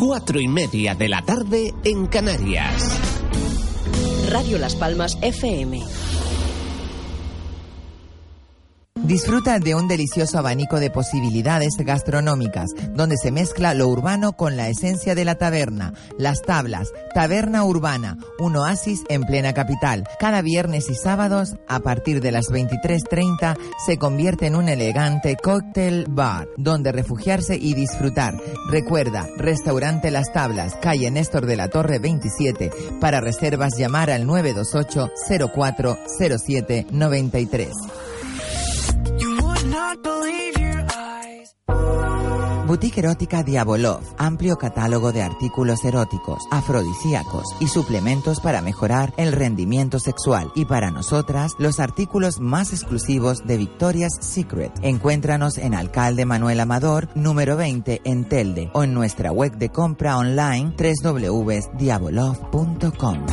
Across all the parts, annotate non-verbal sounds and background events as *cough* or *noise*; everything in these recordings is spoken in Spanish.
cuatro y media de la tarde en Canarias. Radio Las Palmas FM. Disfruta de un delicioso abanico de posibilidades gastronómicas, donde se mezcla lo urbano con la esencia de la taberna. Las Tablas, Taberna Urbana, un oasis en plena capital. Cada viernes y sábados, a partir de las 23.30, se convierte en un elegante cóctel bar, donde refugiarse y disfrutar. Recuerda, Restaurante Las Tablas, calle Néstor de la Torre 27. Para reservas, llamar al 928 04 07 93. Boutique Erótica Diabolov, amplio catálogo de artículos eróticos, afrodisíacos y suplementos para mejorar el rendimiento sexual. Y para nosotras, los artículos más exclusivos de Victoria's Secret. Encuéntranos en Alcalde Manuel Amador, número 20 en Telde o en nuestra web de compra online www.diabolov.com.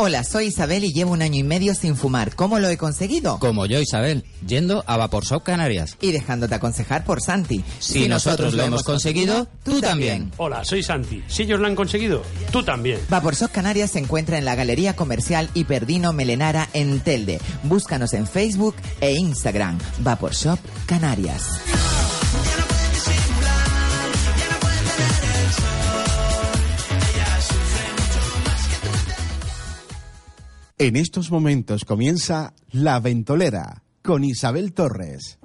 Hola, soy Isabel y llevo un año y medio sin fumar. ¿Cómo lo he conseguido? Como yo, Isabel, yendo a Vapor Shop Canarias. Y dejándote aconsejar por Santi. Si, nosotros, lo hemos conseguido, tú también. Hola, soy Santi. Si ellos lo han conseguido, tú también. Vapor Shop Canarias se encuentra en la Galería Comercial Hiperdino Melenara en Telde. Búscanos en Facebook e Instagram. Vapor Shop Canarias. En estos momentos comienza La Ventolera con Isabel Torres.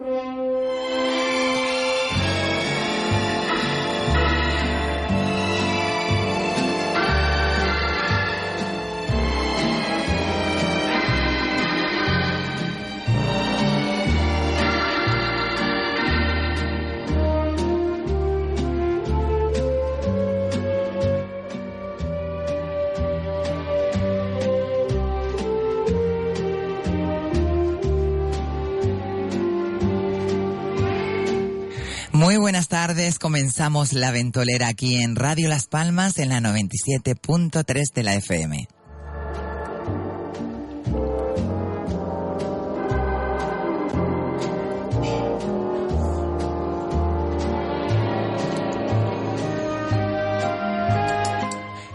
Muy buenas tardes, comenzamos la ventolera aquí en Radio Las Palmas en la 97.3 de la FM.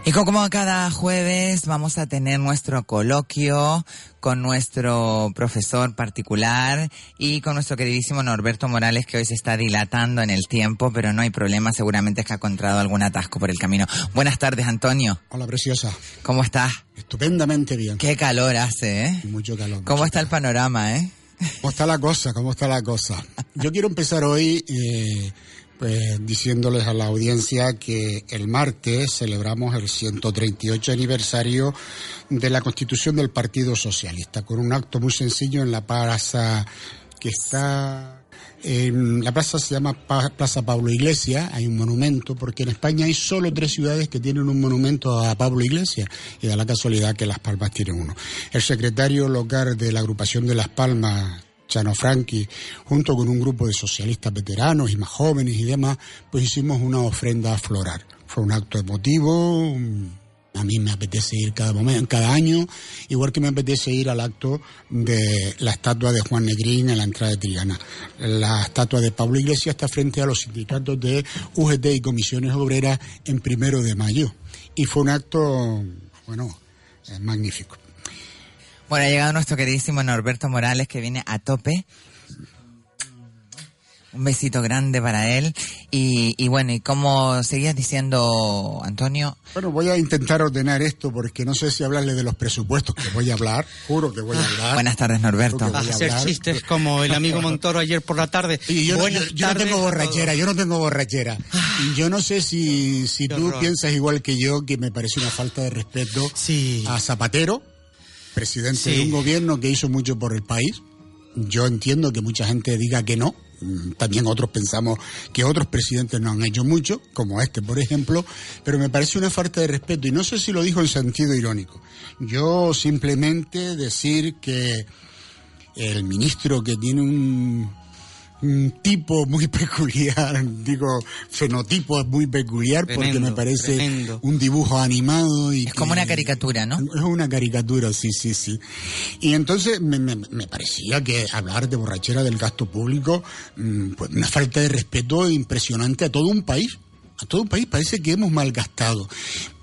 Y como cada jueves vamos a tener nuestro coloquio con nuestro profesor particular y con nuestro queridísimo Norberto Morales que hoy se está dilatando en el tiempo, pero no hay problema, seguramente es que ha encontrado algún atasco por el camino. Buenas tardes, Antonio. Hola, preciosa. ¿Cómo estás? Estupendamente bien. Qué calor hace, ¿eh? Mucho calor. ¿Cómo mucho está el panorama, eh? ¿Cómo está la cosa? ¿Cómo está la cosa? *laughs* Yo quiero empezar hoy eh, pues diciéndoles a la audiencia que el martes celebramos el 138 aniversario de la constitución del Partido Socialista, con un acto muy sencillo en la plaza que está en la plaza se llama Plaza Pablo Iglesias, hay un monumento, porque en España hay solo tres ciudades que tienen un monumento a Pablo Iglesias, y da la casualidad que Las Palmas tiene uno. El secretario local de la agrupación de Las Palmas, Chano Franchi, junto con un grupo de socialistas veteranos y más jóvenes y demás, pues hicimos una ofrenda floral. Fue un acto emotivo, a mí me apetece ir cada momento, cada año, igual que me apetece ir al acto de la estatua de Juan Negrín en la entrada de Triana. La estatua de Pablo Iglesias está frente a los sindicatos de UGT y comisiones obreras en primero de mayo. Y fue un acto, bueno, eh, magnífico. Bueno, ha llegado nuestro queridísimo Norberto Morales que viene a tope. Un besito grande para él. Y, y bueno, y como seguías diciendo, Antonio, Bueno, voy a intentar ordenar esto porque no sé si hablarle de los presupuestos que voy a hablar, juro que voy a hablar. buenas tardes, Norberto. Vas voy a hacer chistes como el amigo *laughs* Montoro ayer por la tarde. Y yo, Buenas yo- yo no tengo a borrachera, yo no tengo borrachera. Y yo no sé si, si tú horror. piensas igual que yo, que me parece una falta de respeto Sí. a Zapatero, presidente Sí. de un gobierno que hizo mucho por el país. Yo entiendo que mucha gente diga que no. Mm, También otros pensamos que otros presidentes no han hecho mucho, como este, por ejemplo, pero me parece una falta de respeto. Y no sé si lo dijo en sentido irónico. Yo simplemente decir que el ministro que tiene un un tipo muy *laughs* peculiar, digo, fenotipo muy peculiar porque me parece un dibujo animado. Y es como una caricatura, ¿no? Es una caricatura, sí, sí, sí. Y entonces me, me, parecía que hablar de borrachera del gasto público, mm, pues una falta de respeto impresionante a todo un país a todo un país parece que hemos malgastado.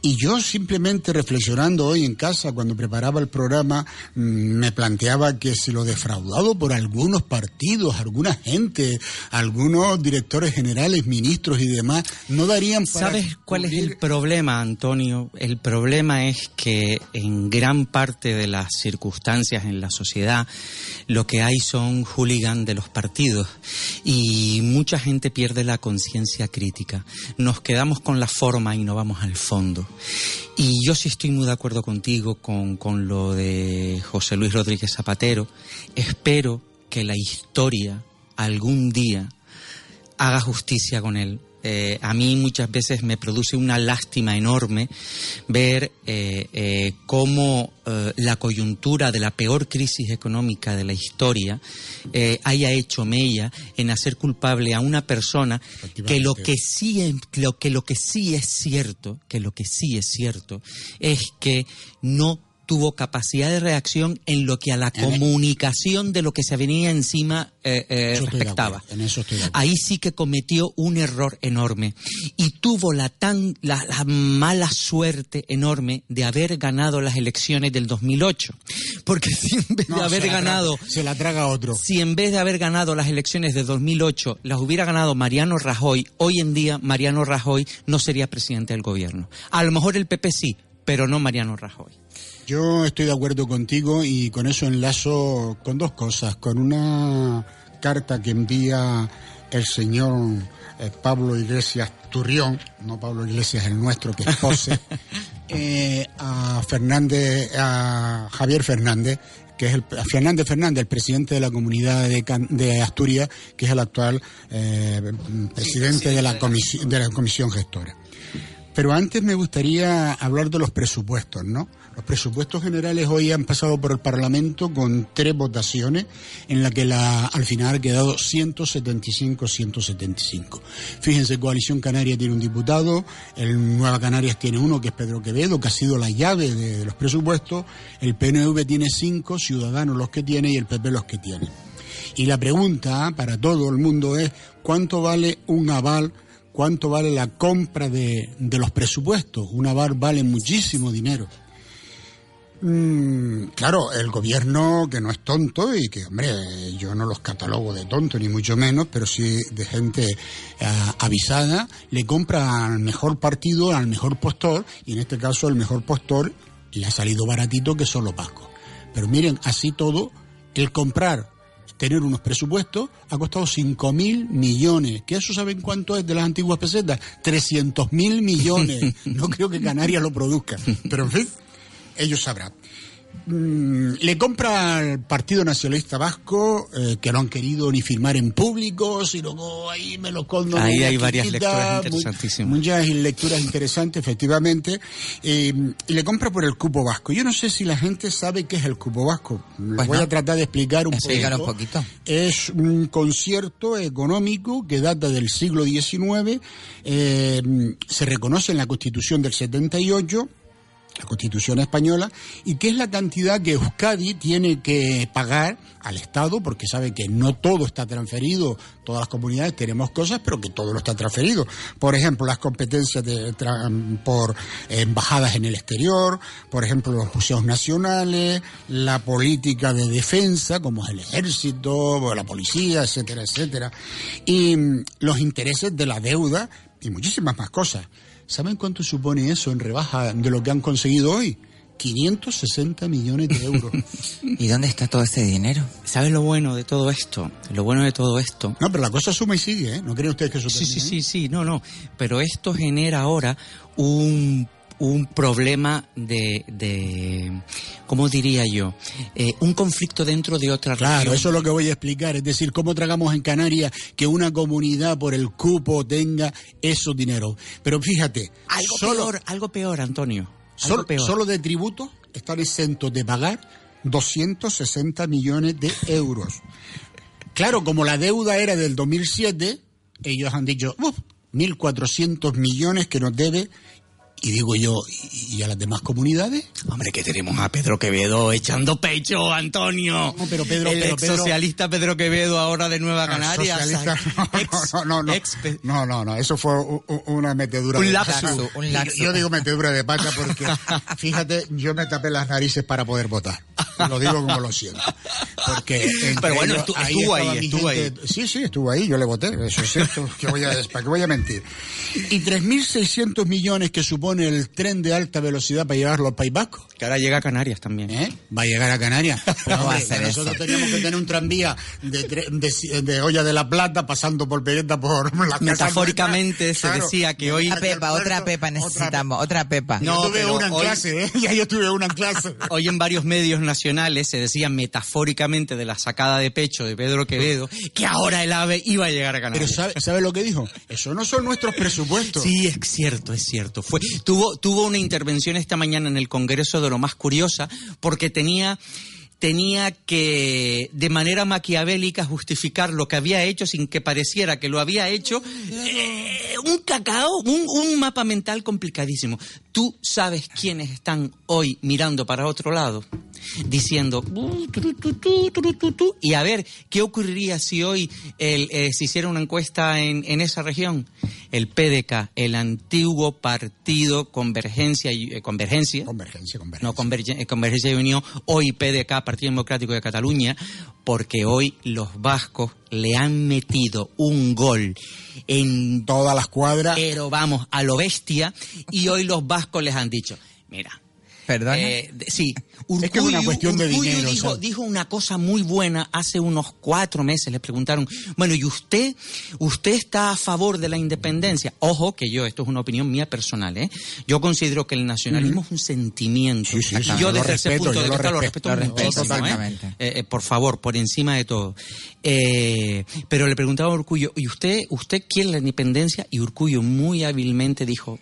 Y yo simplemente reflexionando hoy en casa, cuando preparaba el programa, mm, me planteaba que si lo defraudado por algunos partidos, alguna gente, algunos directores generales, ministros y demás, no darían para... ¿Sabes cuál es el problema, Antonio? El problema es que en gran parte de las circunstancias en la sociedad lo que hay son hooligans de los partidos y mucha gente pierde la conciencia crítica. Nos quedamos con la forma y no vamos al fondo. Y yo sí estoy muy de acuerdo contigo con, con lo de José Luis Rodríguez Zapatero. Espero que la historia algún día haga justicia con él, eh, a mí muchas veces me produce una lástima enorme ver eh, eh, cómo la coyuntura de la peor crisis económica de la historia haya hecho mella en hacer culpable a una persona que lo que sí lo que lo que sí es cierto, que lo que sí es cierto es que no tuvo capacidad de reacción en lo que a la comunicación de lo que se venía encima eh, eh, respectaba. Ahí sí que cometió un error enorme y tuvo la tan la, mala suerte enorme de haber ganado las elecciones del 2008, porque si en vez de haber ganado se la traga otro. Si en vez de haber ganado las elecciones de 2008 las hubiera ganado Mariano Rajoy, hoy en día Mariano Rajoy no sería presidente del gobierno. A lo mejor el PP sí, pero no Mariano Rajoy. Yo estoy de acuerdo contigo y con eso enlazo con dos cosas. Con una carta que envía el señor eh, Pablo Iglesias Turrión, no Pablo Iglesias el nuestro que es Pose, *laughs* eh, a Fernández, a Javier Fernández, que es el Fernández Fernández, el presidente de la comunidad de, Asturias, que es el actual eh, presidente de, la de la comisión gestora. Pero antes me gustaría hablar de los presupuestos, ¿no? Los presupuestos generales hoy han pasado por el Parlamento con tres votaciones en la que la, al final ha quedado 175-175. Fíjense, Coalición Canaria tiene un diputado, el Nueva Canarias tiene uno que es Pedro Quevedo, que ha sido la llave de, los presupuestos, el PNV tiene cinco, Ciudadanos los que tiene y el PP los que tiene. Y la pregunta para todo el mundo es, ¿cuánto vale un aval? ¿Cuánto vale la compra de, de los presupuestos? Un aval vale muchísimo dinero. Mm, claro, el gobierno que no es tonto y que, hombre, yo no los catalogo de tonto ni mucho menos, pero sí de gente eh, avisada, le compra al mejor partido, al mejor postor, y en este caso el mejor postor le ha salido baratito que solo Paco. Pero miren, así todo, el comprar, tener unos presupuestos, ha costado 5 mil millones. ¿Que eso saben cuánto es de las antiguas pesetas? 300 mil millones. *laughs* No creo que Canarias lo produzca. Pero en fin ellos sabrán. Mm, le compra al Partido Nacionalista Vasco, eh, que no han querido ni firmar en público, sino ahí me lo condo. Ahí hay varias lecturas interesantísimas. Muchas lecturas interesantes, efectivamente. Eh, y le compra por el cupo vasco. Yo no sé si la gente sabe qué es el cupo vasco. voy a tratar de explicar un, un poquito. Es un concierto económico que data del siglo XIX. Eh, se reconoce en la Constitución del 78 la Constitución española, y qué es la cantidad que Euskadi tiene que pagar al Estado, porque sabe que no todo está transferido, todas las comunidades tenemos cosas, pero que todo lo está transferido. Por ejemplo, las competencias de, por embajadas en el exterior, por ejemplo, los museos nacionales, la política de defensa, como es el ejército, la policía, etcétera, etcétera, y los intereses de la deuda y muchísimas más cosas. ¿Saben cuánto supone eso en rebaja de lo que han conseguido hoy? 560 millones de euros. *laughs* ¿Y dónde está todo ese dinero? ¿Sabes lo bueno de todo esto? Lo bueno de todo esto. No, pero la cosa suma y sigue, ¿eh? ¿No creen ustedes que eso Sí, sí, sí, sí, no, no. Pero esto genera ahora un un problema de, de ¿cómo diría yo? Eh, un conflicto dentro de otra Claro, eso es lo que voy a explicar. Es decir, cómo tragamos en Canarias que una comunidad por el cupo tenga esos dinero. Pero fíjate. Algo peor, algo peor, Antonio. solo, solo de tributos están exentos de pagar 260 millones de euros. Claro, como la deuda era del 2007, ellos han dicho, "Uf, 1.400 millones que nos debe y digo yo, ¿y a las demás comunidades? Hombre, que tenemos a Pedro Quevedo echando pecho, Antonio. No, pero Pedro, el ex Pedro- socialista Pedro Quevedo ahora de Nueva Canarias. Socialista, Ex- *laughs* no, no, no, ex- no, no, no, eso fue una metedura Un pata. un lapsus. Yo digo metedura de pata porque, *laughs* fíjate, yo me tapé las narices para poder votar. Lo digo como lo siento. Porque Pero bueno, estuvo ahí, estuvo gente- Sí, sí, estuvo ahí, yo le voté, eso es cierto. ¿Qué voy a, ¿Para qué voy a mentir? Y 3.600 millones que supone el tren de alta velocidad para llevarlo al País Vasco. Que ahora llega a Canarias también. ¿Eh? Va a llegar a Canarias. Pero, *laughs* No va a hombre, hacer nosotros eso. teníamos que tener un tranvía de, tre- de, de Olla de la Plata pasando por Pegueta por *laughs* la Metafóricamente se decía que hoy- Otra pepa, otra Otra pepa necesitamos, otra pepa. No, No, yo tuve pero una en hoy- clase, ¿eh? *laughs* Ya yo tuve una en clase. Hoy en varios medios nacionales se decía metafóricamente de la sacada de pecho de Pedro Quevedo que ahora el AVE iba a llegar a Pero Canarias. ¿sabe, ¿sabe lo que dijo? Eso no son nuestros presupuestos. Sí, es cierto, es cierto. Fue, tuvo, tuvo una intervención esta mañana en el Congreso de lo más curiosa, porque tenía, tenía que, de manera maquiavélica, justificar lo que había hecho sin que pareciera que lo había hecho. Eh, un cacao, un, un mapa mental complicadísimo. Tú sabes quiénes están hoy mirando para otro lado, diciendo, y a ver, ¿qué ocurriría si hoy el, eh, se hiciera una encuesta en, en esa región? El PDK, el antiguo partido Convergencia, y, eh, Convergencia, Convergencia, convergencia. no eh, Convergencia y Unión, hoy PDK, Partido Democrático de Cataluña, porque hoy los vascos le han metido un gol en Todas las cuadras. pero vamos, a lo bestia, y hoy los vascos les han dicho, mira, ¿Perdona? eh, sí, Es que es una cuestión de dinero, Dijo, o sea. dijo una cosa muy buena hace unos cuatro meses. Le preguntaron, bueno, ¿y usted, usted está a favor de la independencia? Ojo, que yo, esto es una opinión mía personal, ¿eh? Yo considero que el nacionalismo es un sentimiento. Sí, sí, sí, y yo desde ese respeto, punto de vista lo respeto, lo respeto ¿eh? totalmente. Eh, eh, por favor, por encima de todo. Pero le preguntaba a Urcullo, ¿y usted, usted quiere la independencia? Y Urcullo muy hábilmente dijo,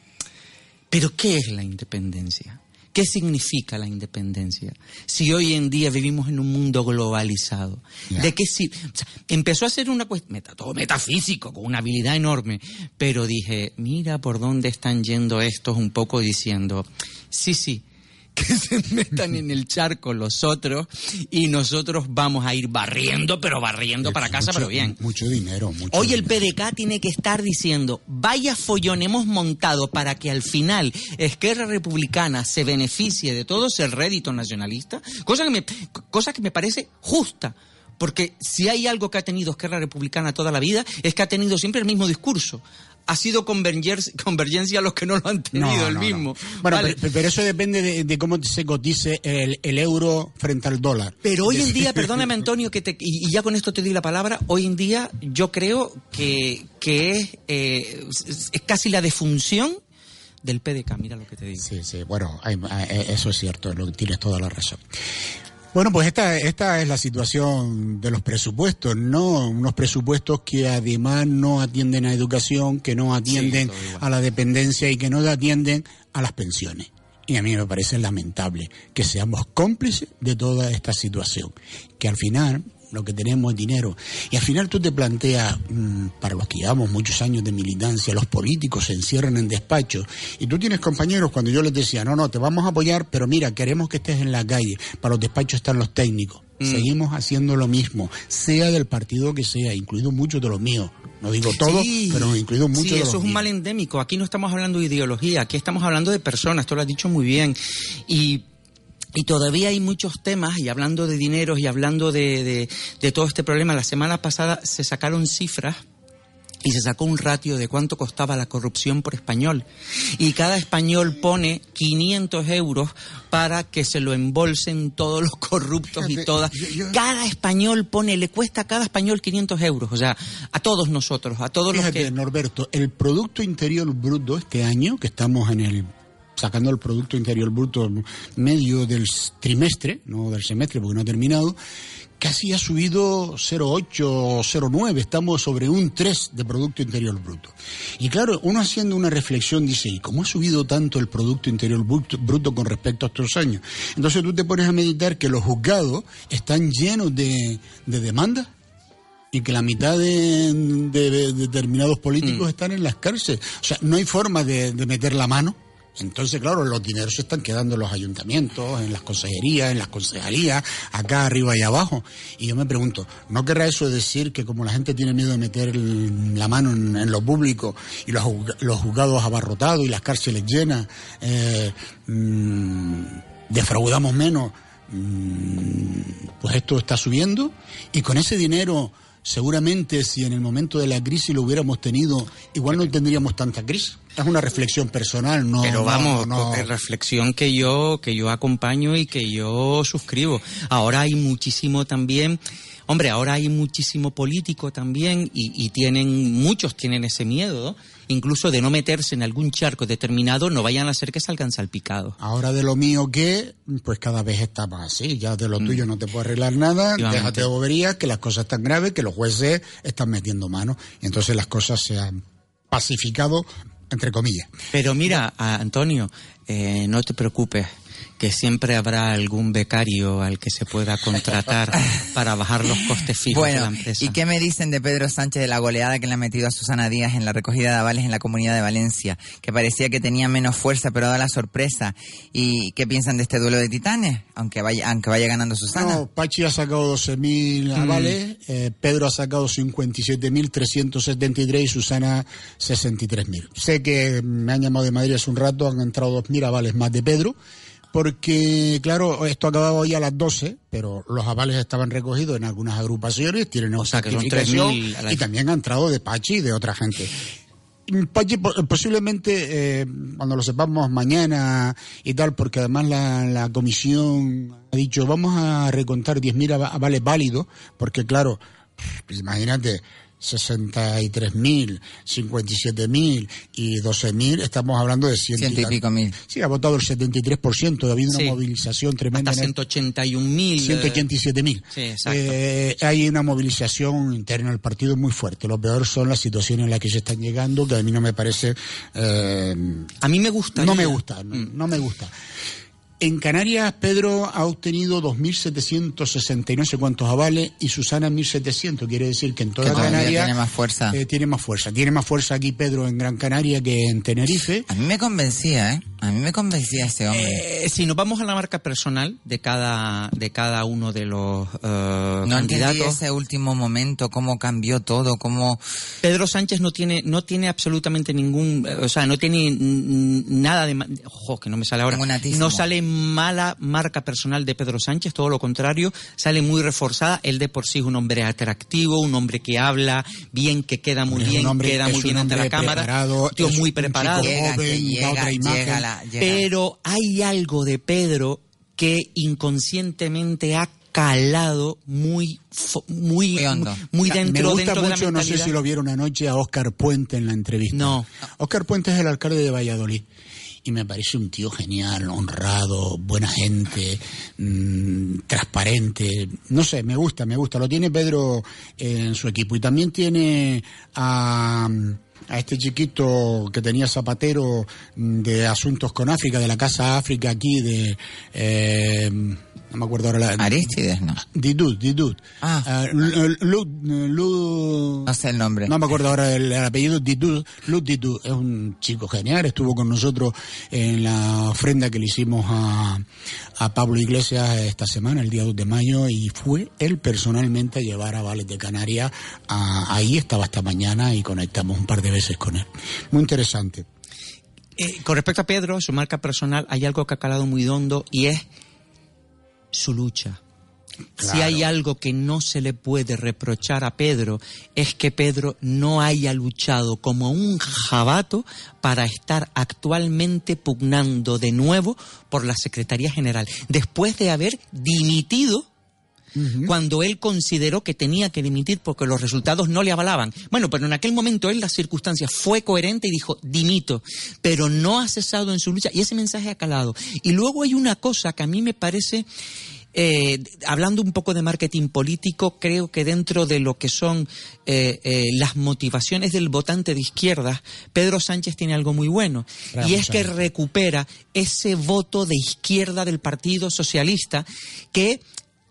¿pero qué es la independencia? ¿Qué significa la independencia? Si hoy en día vivimos en un mundo globalizado. ¿de qué si o sea, empezó a ser una cuestión todo metafísico con una habilidad enorme, pero dije, mira por dónde están yendo estos un poco diciendo, sí, sí, *laughs* que se metan en el charco los otros y nosotros vamos a ir barriendo, pero barriendo para casa, Mucho- pero bien. Mucho dinero, mucho Hoy el. PDK tiene que estar diciendo, vaya follón hemos montado para que al final Esquerra Republicana se beneficie de todo ese rédito nacionalista, cosa que me, cosa que me parece justa. Porque si hay algo que ha tenido Esquerra Republicana toda la vida, es que ha tenido siempre el mismo discurso. Ha sido convergencia los que no lo han tenido, No, el no, mismo. no. Bueno, Vale. pero, pero eso depende de, de cómo se cotice el, el euro frente al dólar. Pero hoy en día, *laughs* perdóname Antonio, que te, y, ya con esto te doy la palabra, hoy en día yo creo que, que es, eh, es- casi la defunción del PDK, mira lo que te digo. Sí, sí, bueno, eso es cierto, tienes toda la razón. Bueno, pues esta, esta es la situación de los presupuestos, ¿no? Unos presupuestos que además no atienden a educación, que no atienden a la dependencia y que no atienden a las pensiones. Y a mí me parece lamentable que seamos cómplices de toda esta situación, que al final lo que tenemos es dinero. Y al final tú te planteas, mm, para los que llevamos muchos años de militancia, los políticos se encierran en despachos y tú tienes compañeros cuando yo les decía, no, no, te vamos a apoyar, pero mira, queremos que estés en la calle, para los despachos están los técnicos. Seguimos haciendo lo mismo, sea del partido que sea, incluido muchos de los míos. No digo todo, Sí, pero incluido muchos sí, de eso los es un míos. mal endémico. Aquí no estamos hablando de ideología, aquí estamos hablando de personas, tú lo has dicho muy bien. Y, y todavía hay muchos temas, y hablando de dineros y hablando de, de, de todo este problema, la semana pasada se sacaron cifras y se sacó un ratio de cuánto costaba la corrupción por español. Y cada español pone 500 euros para que se lo embolsen todos los corruptos y todas. Cada español pone, le cuesta a cada español 500 euros. O sea, a todos nosotros, a todos Fíjate, los que... Norberto, el Producto Interior Bruto este año, que estamos en el sacando el Producto Interior Bruto medio del trimestre, no del semestre porque no ha terminado, casi ha subido 0,8 o 0,9, estamos sobre un 3 de Producto Interior Bruto. Y claro, uno haciendo una reflexión dice, ¿y cómo ha subido tanto el Producto Interior Bruto, bruto con respecto a estos años? Entonces tú te pones a meditar que los juzgados están llenos de, de demandas y que la mitad de, de- de determinados políticos Mm. están en las cárceles. O sea, no hay forma de, de meter la mano. Entonces, claro, los dineros se están quedando en los ayuntamientos, en las consejerías, en las concejalías, acá arriba y abajo. Y yo me pregunto, ¿no querrá eso decir que como la gente tiene miedo de meter la mano en, lo público y los, los juzgados abarrotados y las cárceles llenas, eh, mm, defraudamos menos? Mm, pues esto está subiendo y con ese dinero seguramente si en el momento de la crisis lo hubiéramos tenido igual no tendríamos tanta crisis es una reflexión personal no Pero no, vamos, no. es reflexión que yo, que yo acompaño y que yo suscribo. Ahora hay muchísimo también, hombre, ahora hay muchísimo político también y, y tienen, muchos tienen ese miedo, incluso de no meterse en algún charco determinado, no vayan a hacer que salgan salpicados. ahora de lo mío que pues cada vez está más así. Ya de lo tuyo no te puedo arreglar nada. Déjate de boberías que las cosas están graves que los jueces están metiendo mano. Y entonces las cosas se han pacificado entre comillas. Pero mira, Antonio, eh, no te preocupes, que siempre habrá algún becario al que se pueda contratar *laughs* para bajar los costes fijos de la empresa. ¿y qué me dicen de Pedro Sánchez de la goleada que le ha metido a Susana Díaz en la recogida de avales en la Comunidad de Valencia? Que parecía que tenía menos fuerza, pero da la sorpresa. ¿Y qué piensan de este duelo de titanes? Aunque vaya, aunque vaya ganando Susana. No, Pachi ha sacado 12.000 avales, eh, Pedro ha sacado 57.373 y Susana 63.000. Sé que me han llamado de Madrid hace un rato, han entrado 2.000 avales más de Pedro, porque, claro, esto acababa hoy a las 12, pero los avales estaban recogidos en algunas agrupaciones, tienen O sea, que son certificación, 3.000 a la- y también han entrado de Pachi y de otra gente. Pachi, po- posiblemente eh, cuando lo sepamos mañana y tal, porque además la, la comisión ha dicho vamos a recontar 10.000 ava- avales válidos, porque claro, imagínate, 63.000, 57.000 y 12.000, estamos hablando de ciento, Ciento y tan- pico mil. Sí, ha votado el 73%, ha habido una Sí. movilización tremenda. Hasta en el- 181.000. eh, 187.000. Sí, exacto. Eh, hay una movilización interna del partido muy fuerte. Lo peor son las situaciones en las que se están llegando, que a mí no me parece. eh, A mí me gusta. no me gusta, no, no me gusta. En Canarias, Pedro ha obtenido 2.760 y no sé cuántos avales y Susana 1.700. Quiere decir que en toda Que Canarias tiene más fuerza. eh, tiene más fuerza. Tiene más fuerza aquí Pedro en Gran Canaria que en Tenerife. A mí me convencía, ¿eh? A mí me convencía ese hombre. Eh, si nos vamos a la marca personal de cada de cada uno de los no entendí candidatos, ese último momento, cómo cambió todo, cómo... Pedro Sánchez no tiene no tiene absolutamente ningún, o sea, no tiene nada de, ojo, que no me sale ahora, no sale mala marca personal de Pedro Sánchez, todo lo contrario, sale muy reforzada. Él de por sí es un hombre atractivo, un hombre que habla bien, que queda muy Es bien, hombre- queda muy bien ante la cámara, tío es muy un preparado. Llega, joven, da llega, otra imagen. llega. Pero hay algo de Pedro que inconscientemente ha calado muy muy Muy muy Me dentro gusta dentro de la mucho, no sé si lo vieron anoche, a Óscar Puente en la entrevista. No. Óscar Puente es el alcalde de Valladolid. Y me parece un tío genial, honrado, buena gente, mm, transparente. No sé, me gusta, me gusta. Lo tiene Pedro en su equipo. Y también tiene a, a este chiquito que tenía Zapatero mm, de Asuntos con África, de la Casa África aquí, de... eh, no me acuerdo ahora la... Aristides, no. Didut, Didut. Ah. Lu- Lu- Lu- No sé el nombre. no me acuerdo ahora el, el apellido, Didut. Luz Didut es un chico genial, estuvo con nosotros en la ofrenda que le hicimos a, a Pablo Iglesias esta semana, el día 2 de mayo, y fue él personalmente a llevar a Vales de Canarias. a- ahí estaba esta mañana y conectamos un par de veces con él. Muy interesante. Eh, con respecto a Pedro, su marca personal, hay algo que ha calado muy hondo y es su lucha. Si hay algo que no se le puede reprochar a Pedro es que Pedro no haya luchado como un jabato para estar actualmente pugnando de nuevo por la Secretaría General, después de haber dimitido cuando él consideró que tenía que dimitir porque los resultados no le avalaban. Bueno, pero en aquel momento él, las circunstancias, fue coherente y dijo, dimito, pero no ha cesado en su lucha y ese mensaje ha calado. Y luego hay una cosa que a mí me parece... eh, hablando un poco de marketing político, creo que dentro de lo que son eh, eh, las motivaciones del votante de izquierda, Pedro Sánchez tiene algo muy bueno. Y es que recupera ese voto de izquierda del Partido Socialista que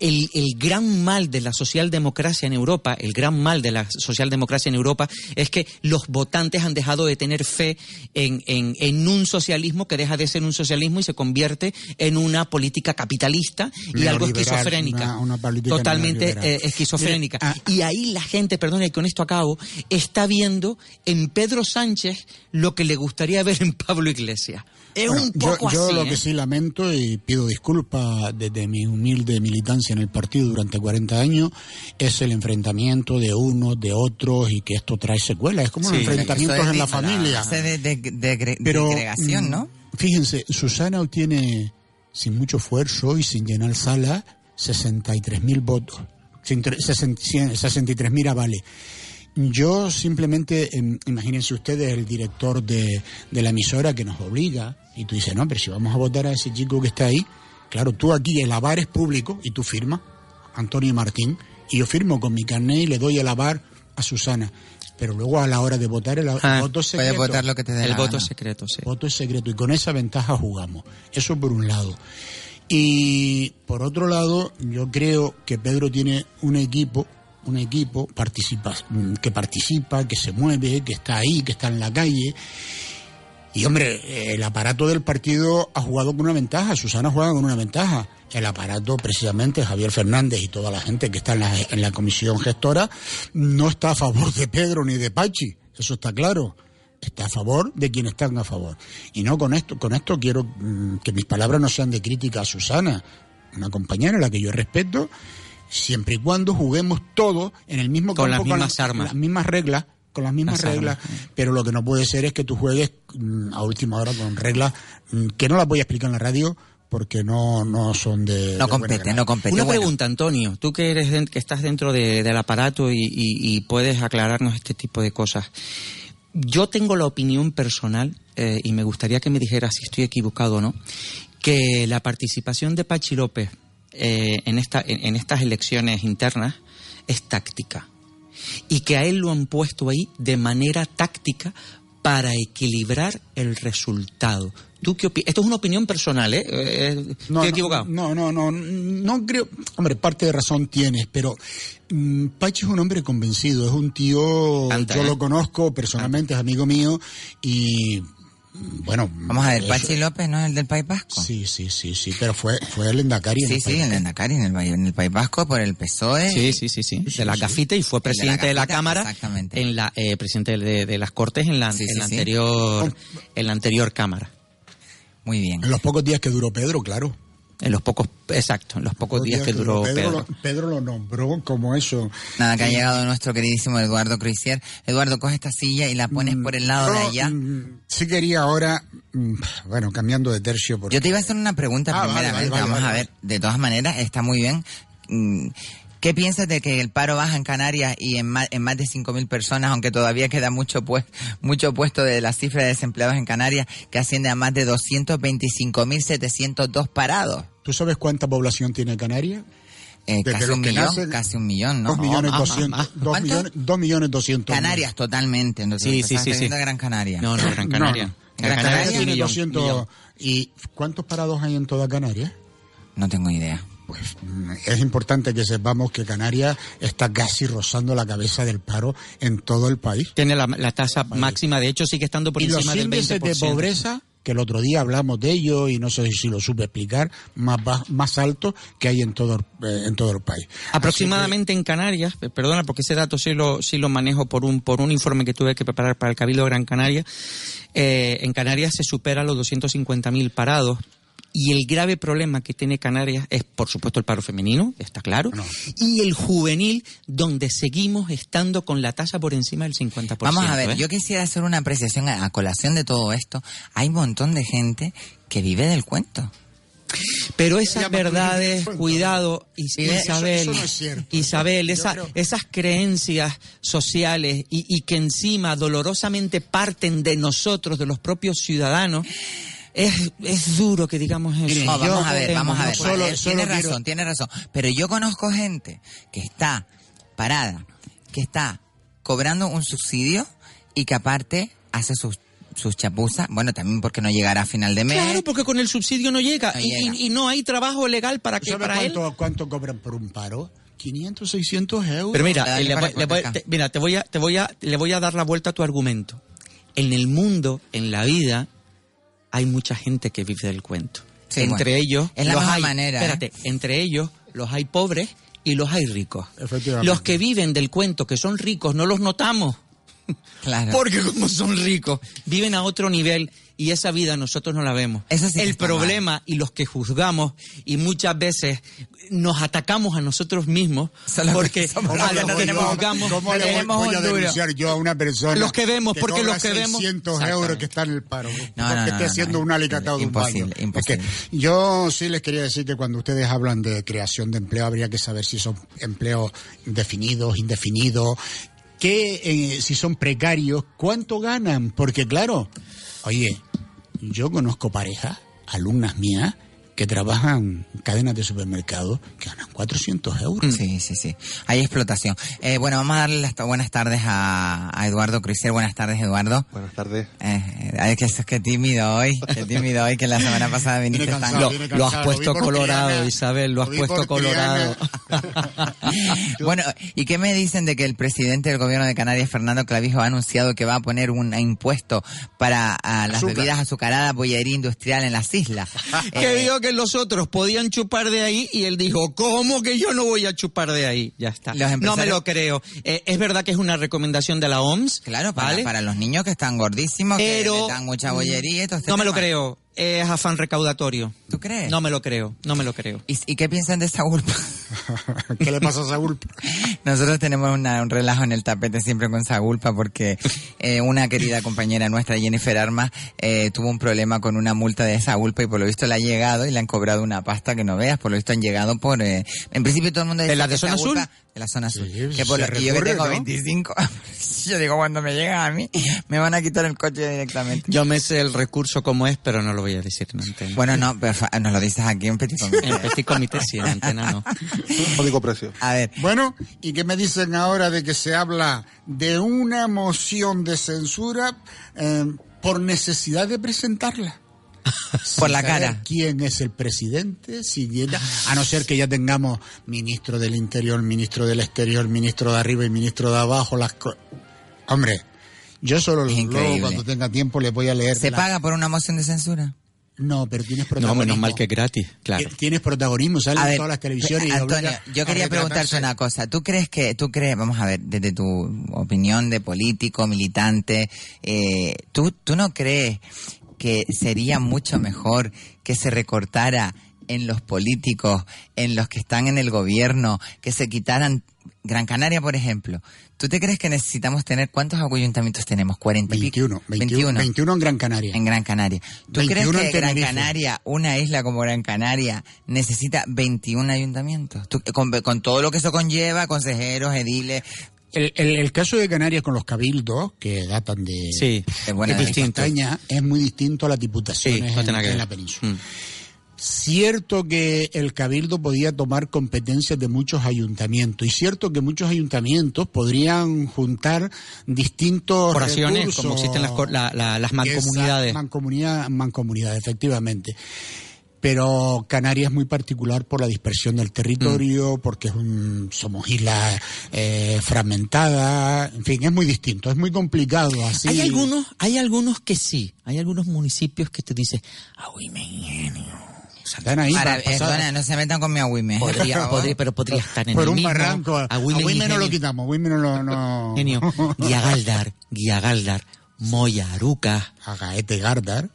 el, el gran mal de la socialdemocracia en Europa, el gran mal de la socialdemocracia en Europa es que los votantes han dejado de tener fe en, en, en un socialismo que deja de ser un socialismo y se convierte en una política capitalista y algo esquizofrénica. una- una totalmente eh, esquizofrénica. Ah, y ahí la gente, perdón, y con esto acabo, está viendo en Pedro Sánchez lo que le gustaría ver en Pablo Iglesias. Es Bueno, un yo- poco yo, así. lo ¿eh? que sí lamento y pido disculpas desde mi humilde militancia en el partido durante 40 años es el enfrentamiento de unos, de otros y que esto trae secuelas. Es como Sí, los enfrentamientos es en la familia. de, de, de, Pero segregación, mm, ¿no? Fíjense, Susana obtiene sin mucho esfuerzo y sin llenar sala 63 mil votos, 63 mil avales. Yo simplemente, em, imagínense ustedes, el director de, de la emisora que nos obliga, y tú dices, no, pero si vamos a votar a ese chico que está ahí, claro, tú aquí el avar es público y tú firmas, Antonio Martín, y yo firmo con mi carnet y le doy el avar a Susana. Pero luego a la hora de votar el, el Ah, voto Puedes secreto. votar lo que te dé El la voto gana. secreto, sí. Voto es secreto y con esa ventaja jugamos. Eso por un lado. Y por otro lado, yo creo que Pedro tiene un equipo, un equipo participa, que participa, que se mueve, que está ahí, que está en la calle. Y hombre, el aparato del partido ha jugado con una ventaja, Susana juega con una ventaja. El aparato, precisamente, Javier Fernández y toda la gente que está en la, en la comisión gestora, no está a favor de Pedro ni de Pachi, eso está claro. Está a favor de quienes están a favor. Y no con esto, con esto quiero mm, que mis palabras no sean de crítica a Susana, una compañera a la que yo respeto, siempre y cuando juguemos todos en el mismo Con las campo, mismas armas. las mismas reglas, con las mismas Las reglas, pero lo que no puede ser es que tú juegues mm, a última hora con reglas mm, que no las voy a explicar en la radio porque no, no son de... No compete, no compete. Una Bueno, pregunta, Antonio. Tú que eres que estás dentro de- del aparato y, y- y puedes aclararnos este tipo de cosas. Yo tengo la opinión personal eh, y me gustaría que me dijeras si estoy equivocado o no, que la participación de Pachi López eh, en, esta, en, en estas elecciones internas es táctica y que a él lo han puesto ahí de manera táctica para equilibrar el resultado. ¿Tú qué opinas? Esto es una opinión personal, ¿eh? Eh, No, ¿Estoy equivocado? No, no, no, no creo. Hombre, parte de razón tienes, pero mm, Pachi es un hombre convencido, es un tío. Yo ¿eh? lo conozco personalmente, es amigo mío y. Bueno. Vamos a ver, eso- Pachi López, ¿no es el del País Vasco? Sí, sí, sí, sí, pero fue, fue el Endacari. en Sí, el sí, país. en el Endacari, en el, en País Vasco, por el PSOE. Sí, sí, sí, sí. De la sí. gafita y fue El de la presidente de la, Cámara. exactamente. En la, eh, presidente de, de las Cortes en la, Sí, en sí, la sí. anterior, en la anterior Cámara. Muy bien. En los pocos días que duró Pedro, claro. En los pocos, exacto, en los pocos días que duró Pedro. Pedro. Lo, Pedro lo nombró como eso. Nada, que ha llegado nuestro queridísimo Eduardo Cruicier. Eduardo, coge esta silla y la pones por el lado de Yo, allá. mm, sí quería ahora, mm, bueno, cambiando de tercio, porque Yo te iba a hacer una pregunta Ah, vale, primeramente. vale, vale, Vamos a vale, ver, de todas maneras, está muy bien. ¿Qué piensas de que el paro baja en Canarias y en más, en más de 5.000 personas, aunque todavía queda mucho, pues, mucho puesto de la cifra de desempleados en Canarias, que asciende a más de 225.702 parados? ¿tú sabes cuánta población tiene Canarias? Eh, casi un millón, casi un millón, ¿no? Dos millones doscientos, dos millones, dos millones doscientos. mil. Canarias, totalmente. Entonces, Sí, te sí, estás sí, sí. a Gran Canaria. No, no, Gran Canaria. No, no. Gran Gran Canaria Canaria tiene millón, 200. millón. ¿Y cuántos parados hay en toda Canarias? No tengo idea. Pues es importante que sepamos que Canarias está casi rozando la cabeza del paro en todo el país. Tiene la, la tasa máxima, de hecho sigue estando por y los encima del 20%. índices de pobreza, que el otro día hablamos de ello y no sé si lo supe explicar, más, más altos que hay en todo, eh, en todo el país. Aproximadamente en Canarias, perdona porque ese dato sí lo, sí lo manejo por un, por un informe que tuve que preparar para el Cabildo de Gran Canaria, eh, en Canarias se supera los 250.000 parados. Y el grave problema que tiene Canarias es, por supuesto, el paro femenino, está claro, y el juvenil, donde seguimos estando con la tasa por encima del 50%. Vamos a ver, ¿eh? yo quisiera hacer una apreciación a, a colación de todo esto. Hay un montón de gente que vive del cuento. Pero esas verdades, cuidado, Eso- Isabel, eso no es cierto. Isabel, Yo esa- creo- esas creencias sociales y, y que encima dolorosamente parten de nosotros, de los propios ciudadanos, es, es duro que digamos eso. Miren, No, yo vamos a ver, vamos a ver. solo- Vale, solo tiene quiero- razón, tiene razón. Pero yo conozco gente que está parada, que está cobrando un subsidio y que aparte hace sus sus chapuzas, bueno, también porque no llegará a final de mes. Claro, porque con el subsidio no llega, No y, llega. y- y no hay trabajo legal para que ¿Sabe para él. cuánto, cuánto cobran por un paro? 500, 600 euros. Pero mira, eh, le para te- mira, te voy a, te voy a, le voy a dar la vuelta a tu argumento. En el mundo, en la vida, hay mucha gente que vive del cuento. Sí, entre bueno, ellos, es la los hay, manera, ¿eh? Entre ellos los hay pobres y los hay ricos. Efectivamente. Los que viven del cuento, que son ricos, no los notamos. Claro. *laughs* Porque como son ricos, viven a otro nivel y esa vida nosotros no la vemos. Sí que El problema y los que juzgamos y muchas veces nos atacamos a nosotros mismos porque que a los que que juzgamos ¿Cómo le voy, a denunciar yo a una persona Los que vemos, porque cobra los que vemos- 600 Exactamente. euros que está en el paro. No, porque no, no, esté haciendo un alicatado de un imposible, baño. imposible. Es que yo sí les quería decir que cuando ustedes hablan de creación de empleo, habría que saber si son empleos definidos, indefinidos, que eh, si son precarios, cuánto ganan. Porque claro, oye, yo conozco parejas, alumnas mías, que trabajan en cadenas de supermercados que ganan 400 euros. Sí, sí, sí. Hay explotación. Eh, bueno, vamos a darle las buenas tardes a, a Eduardo Cruiser. Buenas tardes, Eduardo. Buenas tardes. Eh, que, que tímido hoy, que tímido hoy, que la semana pasada viniste Viene tan... cansado, Lo, viene lo has cansado, puesto colorado, Triana, Isabel, lo has vi puesto colorado. *laughs* Bueno, ¿y qué me dicen de que el presidente del gobierno de Canarias, Fernando Clavijo, ha anunciado que va a poner un impuesto para ah, las Azúcar. bebidas azucaradas, bollería industrial en las islas? *laughs* que Eh, vio que los otros podían chupar de ahí y él dijo, ¿cómo que yo no voy a chupar de ahí? Ya está. No me lo creo. Eh, es verdad que es una recomendación de la OMS. Claro, para, ¿vale? para los niños que están gordísimos, Pero que les dan mucha bollería y todo este No me lo creo. Es afán recaudatorio. ¿Tú crees? No me lo creo. No me lo creo. ¿Y, y qué piensan de esta culpa? *laughs* ¿Qué le pasa a Saúl? *laughs* Nosotros tenemos una- un relajo en el tapete siempre con Sagulpa porque eh, una querida compañera nuestra, Jennifer Armas, eh, tuvo un problema con una multa de Sagulpa y por lo visto le ha llegado y le han cobrado una pasta que no veas. Por lo visto han llegado por... eh, en principio todo el mundo dice la que de zona azul? De la zona azul. Sí, que por lo- y yo que tengo ¿no? 25, *laughs* yo digo cuando me llega a mí me van a quitar el coche directamente. Yo me sé el recurso como es, pero no lo voy a decir en antena. Bueno, no, pero nos lo dices aquí en Petit Comité. En petit comité sí, en antena no. Código precio. A ver, Bueno, ¿y qué me dicen ahora de que se habla de una moción de censura eh, por necesidad de presentarla? Por la cara. ¿Quién es el presidente? Si viene- a no ser que ya tengamos ministro del Interior, ministro del Exterior, ministro de arriba y ministro de abajo. Las co- Hombre, yo solo luego increíble. cuando tenga tiempo le voy a leer. ¿se la- paga por una moción de censura? No, pero tienes No, protagonismo. menos mal que es gratis, claro. Tienes protagonismo, sales A en ver, todas las televisiones y Antonio, obliga yo quería preguntarte una cosa. ¿Tú crees que, tú crees, vamos a ver, desde tu opinión de político, militante, eh, ¿tú, tú no crees que sería mucho mejor que se recortara en los políticos, en los que están en el gobierno, que se quitaran Gran Canaria, por ejemplo? ¿Tú te crees que necesitamos tener, cuántos ayuntamientos tenemos? ¿40 y pico? 21, 21, 21 en Gran Canaria. en Gran Canaria. ¿Tú 21 crees en que Gran. Canaria, una isla como Gran Canaria, necesita 21 ayuntamientos? ¿Tú- con, con todo lo que eso conlleva, consejeros, ediles. El, el- el caso de Canarias con los cabildos, que datan de, Sí, Es buena de de distinto. Castaña, es muy distinto a las diputaciones en, la península. Mm. Cierto que el cabildo podía tomar competencias de muchos ayuntamientos y cierto que muchos ayuntamientos podrían juntar distintos Oraciones, recursos. como existen las, la- la- las mancomunidades. Esa mancomunidad, mancomunidad, efectivamente. Pero Canarias es muy particular por la dispersión del Mm. territorio, porque es un, somos islas eh, fragmentadas, en fin, es muy distinto, es muy complicado así. Hay algunos, hay algunos que sí, hay algunos municipios que te dicen, uy, me ingenio. O sea, Están ahí Para, perdona, no se metan con mi agüime. podría, podría- pero podría estar en por el un mismo. barranco. A Agüimen Agüimen no lo quitamos, Agüimen no lo... No... Genio. Guiagaldar, Guiagaldar, Moyaruca, A Gaete Gardar.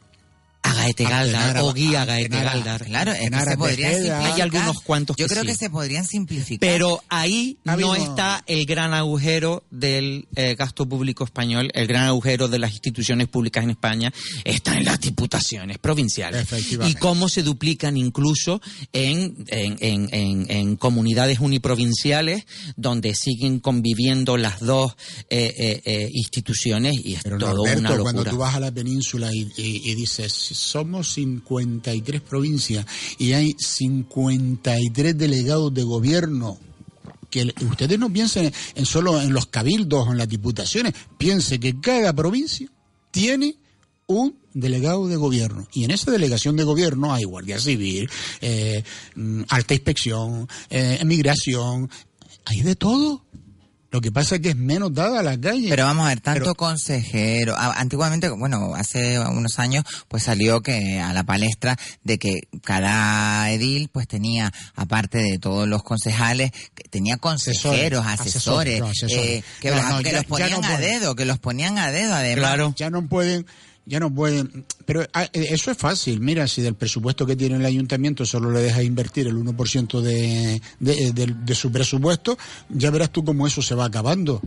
Agaete Galdar Antenara- o Guía Gaete Antenara- Galdar. Claro, se podrían Tejeda. simplificar. Hay algunos cuantos Yo que creo sí. que se podrían simplificar. Pero ahí no está el gran agujero del eh, gasto público español, el gran agujero de las instituciones públicas en España, está en las diputaciones provinciales. Efectivamente. Y cómo se duplican incluso en, en, en, en- en comunidades uniprovinciales donde siguen conviviendo las dos eh, eh, eh, instituciones y es Pero todo Norberto, una cuando locura. tú vas a la península y, y- y dices, somos 53 provincias y hay 53 delegados de gobierno, que ustedes no piensen en solo en los cabildos o en las diputaciones, piense que cada provincia tiene un delegado de gobierno. Y en esa delegación de gobierno hay Guardia Civil, eh, mm, alta inspección, eh, migración, hay de todo. Lo que pasa es que es menos dada a la calle. Pero vamos a ver, tanto consejero, antiguamente, bueno, hace unos años, pues salió que a la palestra de que cada edil, pues tenía, aparte de todos los concejales, tenía consejeros, asesores, eh, que, los ponían a dedo, que los ponían a dedo además. Claro. Ya no pueden, ya no pueden. Pero ah, eh, eso es fácil. Mira, si del presupuesto que tiene el ayuntamiento solo le dejas invertir el 1% de, de, de, su presupuesto, ya verás tú cómo eso se va acabando.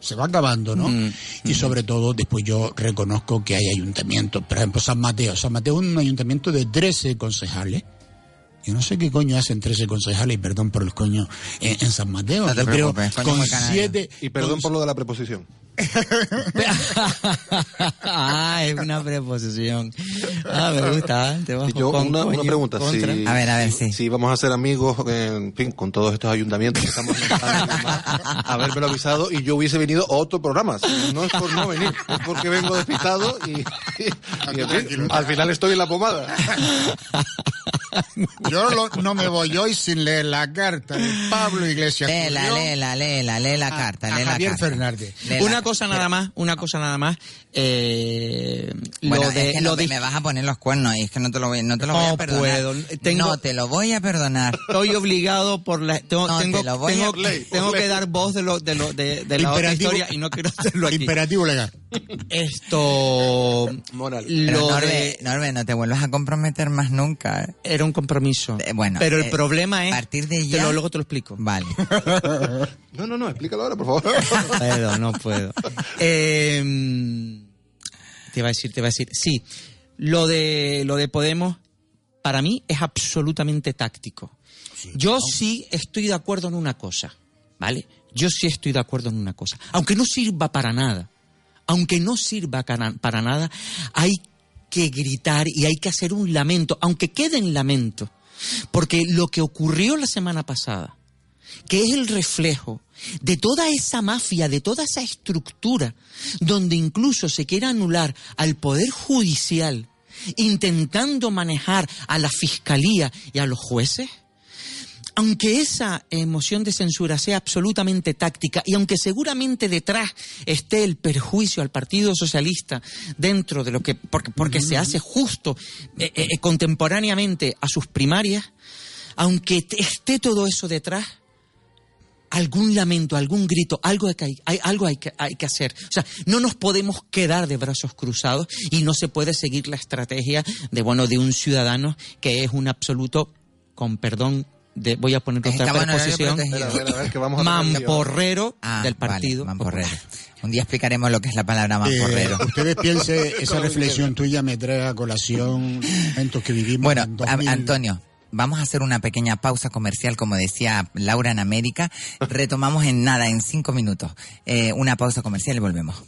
Se va acabando, ¿no? Mm, y mm. sobre todo, después yo reconozco que hay ayuntamientos. Por ejemplo, San Mateo. San Mateo es un ayuntamiento de 13 concejales. Yo no sé qué coño hacen 13 concejales, y perdón por el coño, en, San Mateo. creo con siete. Y perdón por lo de la preposición. *laughs* ah, es una preposición. Ah, me gusta. Te yo, una, una, pregunta. Si, a ver, a ver, sí. Si vamos a ser amigos, en fin, con todos estos ayuntamientos que estamos haberme avisado y yo hubiese venido a otro programa. No es por no venir, es porque vengo despistado y, al final estoy en la pomada. *laughs* *laughs* Yo no me voy hoy sin leer la carta de Pablo Iglesias. Léela, léela, léela, lee la carta. lee Javier la carta. Fernández. una cosa nada más, una cosa nada más. Eh, bueno, lo de, es que lo de... me vas a poner los cuernos y es que no te lo voy, no te lo voy a perdonar. Puedo. Tengo, no te lo voy a perdonar. Estoy obligado por la tengo, no, tengo, tengo, tengo que dar voz de lo de lo de, de la otra historia y no quiero hacerlo aquí. Imperativo legal. Esto moral. Lo Norbe, Norbe, no te vuelvas a comprometer más nunca. ¿eh? Era un compromiso. Eh, bueno, pero el eh, problema es a partir de ya, te lo, luego te lo explico. Vale. *laughs* no, no, no, explícalo ahora, por favor. *laughs* Pero no puedo. Eh, te iba a decir, te iba a decir, sí, lo de, lo de Podemos, para mí es absolutamente táctico. Yo sí estoy de acuerdo en una cosa, ¿vale? Yo sí estoy de acuerdo en una cosa. Aunque no sirva para nada, aunque no sirva para nada, hay que gritar y hay que hacer un lamento, aunque quede en lamento. Porque lo que ocurrió la semana pasada, que es el reflejo de toda esa mafia, de toda esa estructura, donde incluso se quiere anular al Poder Judicial, intentando manejar a la Fiscalía y a los jueces, aunque esa emoción de censura sea absolutamente táctica y aunque seguramente detrás esté el perjuicio al Partido Socialista dentro de lo que, porque, se hace justo eh, eh, eh, contemporáneamente a sus primarias, aunque esté todo eso detrás, algún lamento, algún grito, algo, hay, hay, algo hay que, hay que hacer. O sea, no nos podemos quedar de brazos cruzados y no se puede seguir la estrategia de, bueno, de un ciudadano que es un absoluto, con perdón, de, voy a poner otra preposición, mamporrero ah, del partido. mamporrero. Un día explicaremos lo que es la palabra mamporrero. Eh, ustedes piensen, *laughs* esa reflexión tuya me trae a colación momentos que vivimos Bueno, Antonio, Vamos a hacer una pequeña pausa comercial, como decía Laura en América. *laughs* Retomamos en nada, en cinco minutos. Eh, una pausa comercial y volvemos.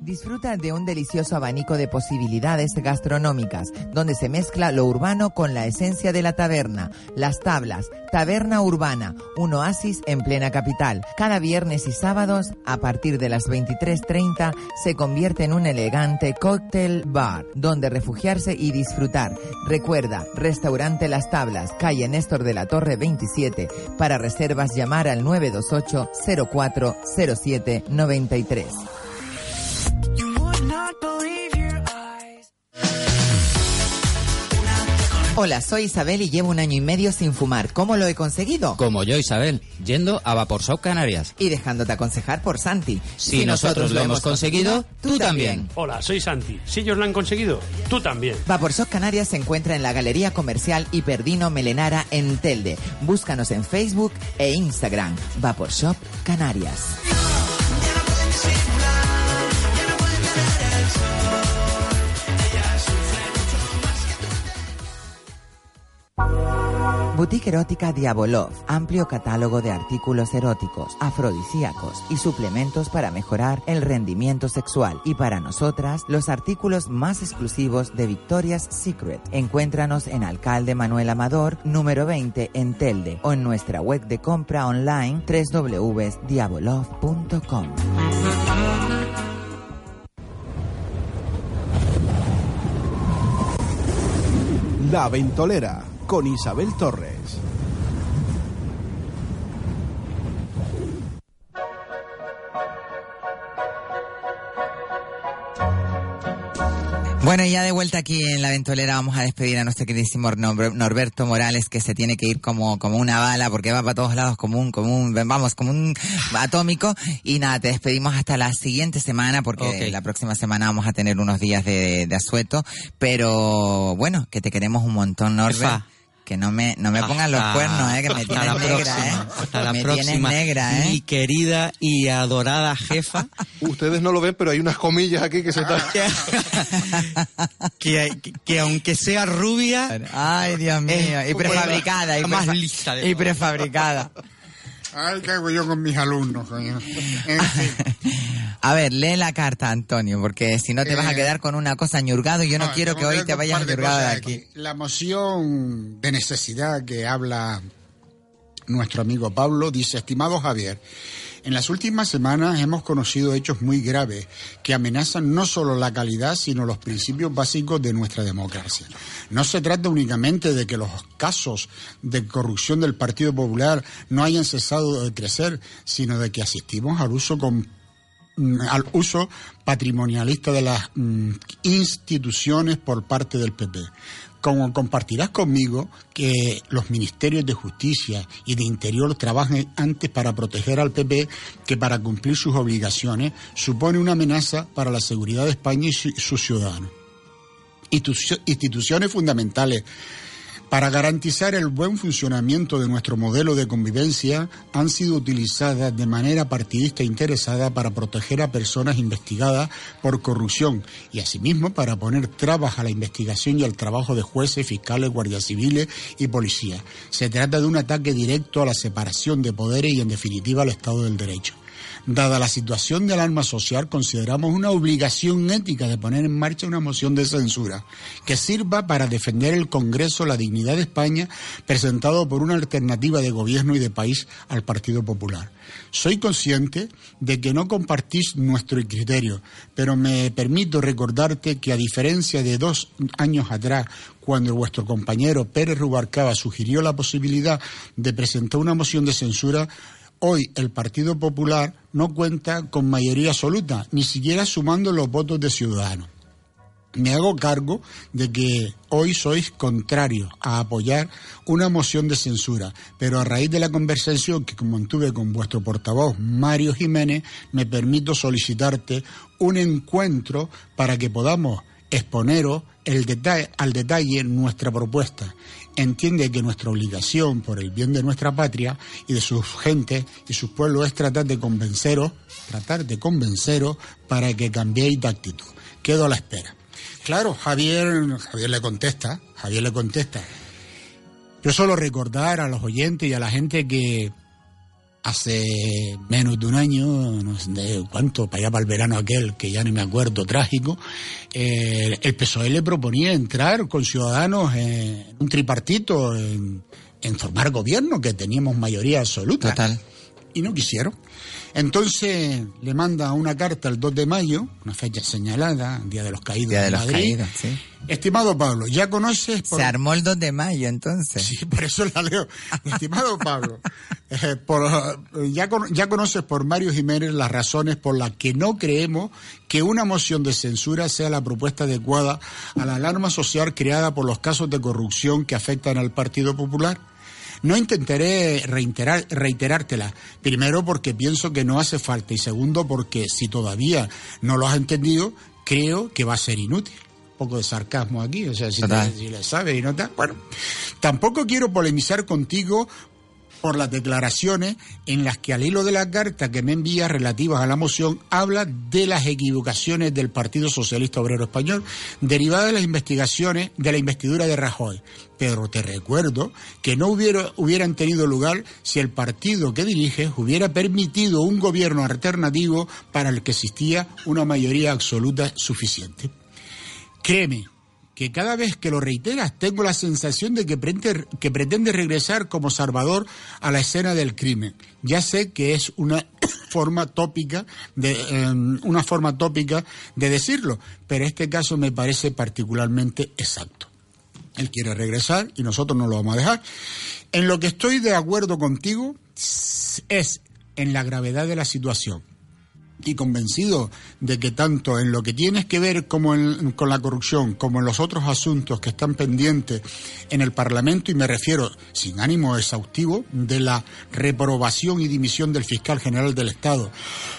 Disfruta de un delicioso abanico de posibilidades gastronómicas, donde se mezcla lo urbano con la esencia de la taberna. Las Tablas, Taberna Urbana, un oasis en plena capital. Cada viernes y sábados, a partir de las 23.30, se convierte en un elegante cocktail bar, donde refugiarse y disfrutar. Recuerda, Restaurante Las Tablas, calle Néstor de la Torre 27. Para reservas, llamar al 928 04 07 93. Hola, soy Isabel y llevo un año y medio sin fumar. ¿Cómo lo he conseguido? Como yo, Isabel, yendo a Vaporshop Canarias. Y dejándote aconsejar por Santi. Si, nosotros, lo hemos conseguido, tú también. Hola, soy Santi. Si ellos lo han conseguido, tú también. Vaporshop Canarias se encuentra en la Galería Comercial Hiperdino Melenara en Telde. Búscanos en Facebook e Instagram. Vaporshop Canarias. Boutique erótica Diabolov. Amplio catálogo de artículos eróticos, afrodisíacos y suplementos para mejorar el rendimiento sexual. Y para nosotras, los artículos más exclusivos de Victoria's Secret. Encuéntranos en Alcalde Manuel Amador, número 20 en Telde o en nuestra web de compra online www.diabolov.com. La Ventolera con Isabel Torres. Bueno, ya de vuelta aquí en la ventolera vamos a despedir a nuestro queridísimo Norberto Morales que se tiene que ir como, como una bala porque va para todos lados como un, como un, vamos, como un atómico. Y nada, te despedimos hasta la siguiente semana porque la próxima semana vamos a tener unos días de, de asueto. Pero bueno, que te queremos un montón, Norberto que no me, no me pongan los cuernos, eh, que me tienes negra, eh. Hasta la me próxima. negra, eh. Mi querida y adorada jefa. Ustedes no lo ven, pero hay unas comillas aquí que se están... *laughs* que, que, aunque sea rubia... Ay, Dios mío. Y prefabricada. Y, más lista y prefabricada. Ay, ¿qué hago yo con mis alumnos, coño? *laughs* A ver, lee la carta, Antonio, porque si no te vas a eh, quedar con una cosa ñurgado y yo no, quiero que hoy te vayas ñurgado de aquí. La moción de necesidad que habla nuestro amigo Pablo dice, estimado Javier, en las últimas semanas hemos conocido hechos muy graves que amenazan no solo la calidad, sino los principios básicos de nuestra democracia. No se trata únicamente de que los casos de corrupción del Partido Popular no hayan cesado de crecer, sino de que asistimos al uso mm, al uso patrimonialista de las mm, instituciones por parte del PP como compartirás conmigo que los ministerios de Justicia y de Interior trabajen antes para proteger al PP que para cumplir sus obligaciones, supone una amenaza para la seguridad de España y sus ciudadanos. Instituciones fundamentales para garantizar el buen funcionamiento de nuestro modelo de convivencia han sido utilizadas de manera partidista e interesada para proteger a personas investigadas por corrupción y asimismo para poner trabas a la investigación y al trabajo de jueces, fiscales, guardias civiles y policías. Se trata de un ataque directo a la separación de poderes y en definitiva al Estado del Derecho. Dada la situación del alma social, consideramos una obligación ética de poner en marcha una moción de censura que sirva para defender el Congreso, la dignidad de España, presentado por una alternativa de gobierno y de país al Partido Popular. Soy consciente de que no compartís nuestro criterio, pero me permito recordarte que a diferencia de dos años atrás, cuando vuestro compañero Pérez Rubarcaba sugirió la posibilidad de presentar una moción de censura, Hoy el Partido Popular no cuenta con mayoría absoluta, ni siquiera sumando los votos de Ciudadanos. Me hago cargo de que hoy sois contrarios a apoyar una moción de censura, pero a raíz de la conversación que mantuve con vuestro portavoz Mario Jiménez, me permito solicitarte un encuentro para que podamos exponeros al detalle nuestra propuesta entiende que nuestra obligación por el bien de nuestra patria y de sus gentes y sus pueblos es tratar de convenceros, tratar de convenceros para que cambiéis de actitud. Quedo a la espera. Claro, Javier, Javier le contesta, Javier le contesta. Yo solo recordar a los oyentes y a la gente que hace menos de un año, no sé cuánto, para allá para el verano aquel, que ya no me acuerdo, trágico, eh, el PSOE le proponía entrar con ciudadanos en un tripartito, en, en formar gobierno, que teníamos mayoría absoluta. Total. Y no quisieron. Entonces le manda una carta el 2 de mayo, una fecha señalada, Día de los Caídos Día de, los Caídos, sí. Estimado Pablo, ya conoces... Se armó el 2 de mayo entonces. Sí, por eso la leo. *laughs* Estimado Pablo, eh, ya, ya conoces por Mario Jiménez las razones por las que no creemos que una moción de censura sea la propuesta adecuada a la alarma social creada por los casos de corrupción que afectan al Partido Popular. No intentaré reiterar, reiterártela, primero porque pienso que no hace falta y segundo porque si todavía no lo has entendido, creo que va a ser inútil. Un poco de sarcasmo aquí, o sea, si, si le sabes y no. Bueno, tampoco quiero polemizar contigo por las declaraciones en las que al hilo de la carta que me envía relativas a la moción habla de las equivocaciones del Partido Socialista Obrero Español derivadas de las investigaciones de la investidura de Rajoy. Pero te recuerdo que no hubiera, hubieran tenido lugar si el partido que diriges hubiera permitido un gobierno alternativo para el que existía una mayoría absoluta suficiente. Créeme, que cada vez que lo reiteras tengo la sensación de que pretende, que pretende regresar como Salvador a la escena del crimen. Ya sé que es una *coughs* forma tópica de em, una forma tópica de decirlo, pero este caso me parece particularmente exacto. Él quiere regresar y nosotros no lo vamos a dejar. En lo que estoy de acuerdo contigo es en la gravedad de la situación y convencido de que tanto en lo que tienes que ver como con la corrupción como en los otros asuntos que están pendientes en el Parlamento y me refiero sin ánimo exhaustivo de la reprobación y dimisión del fiscal general del Estado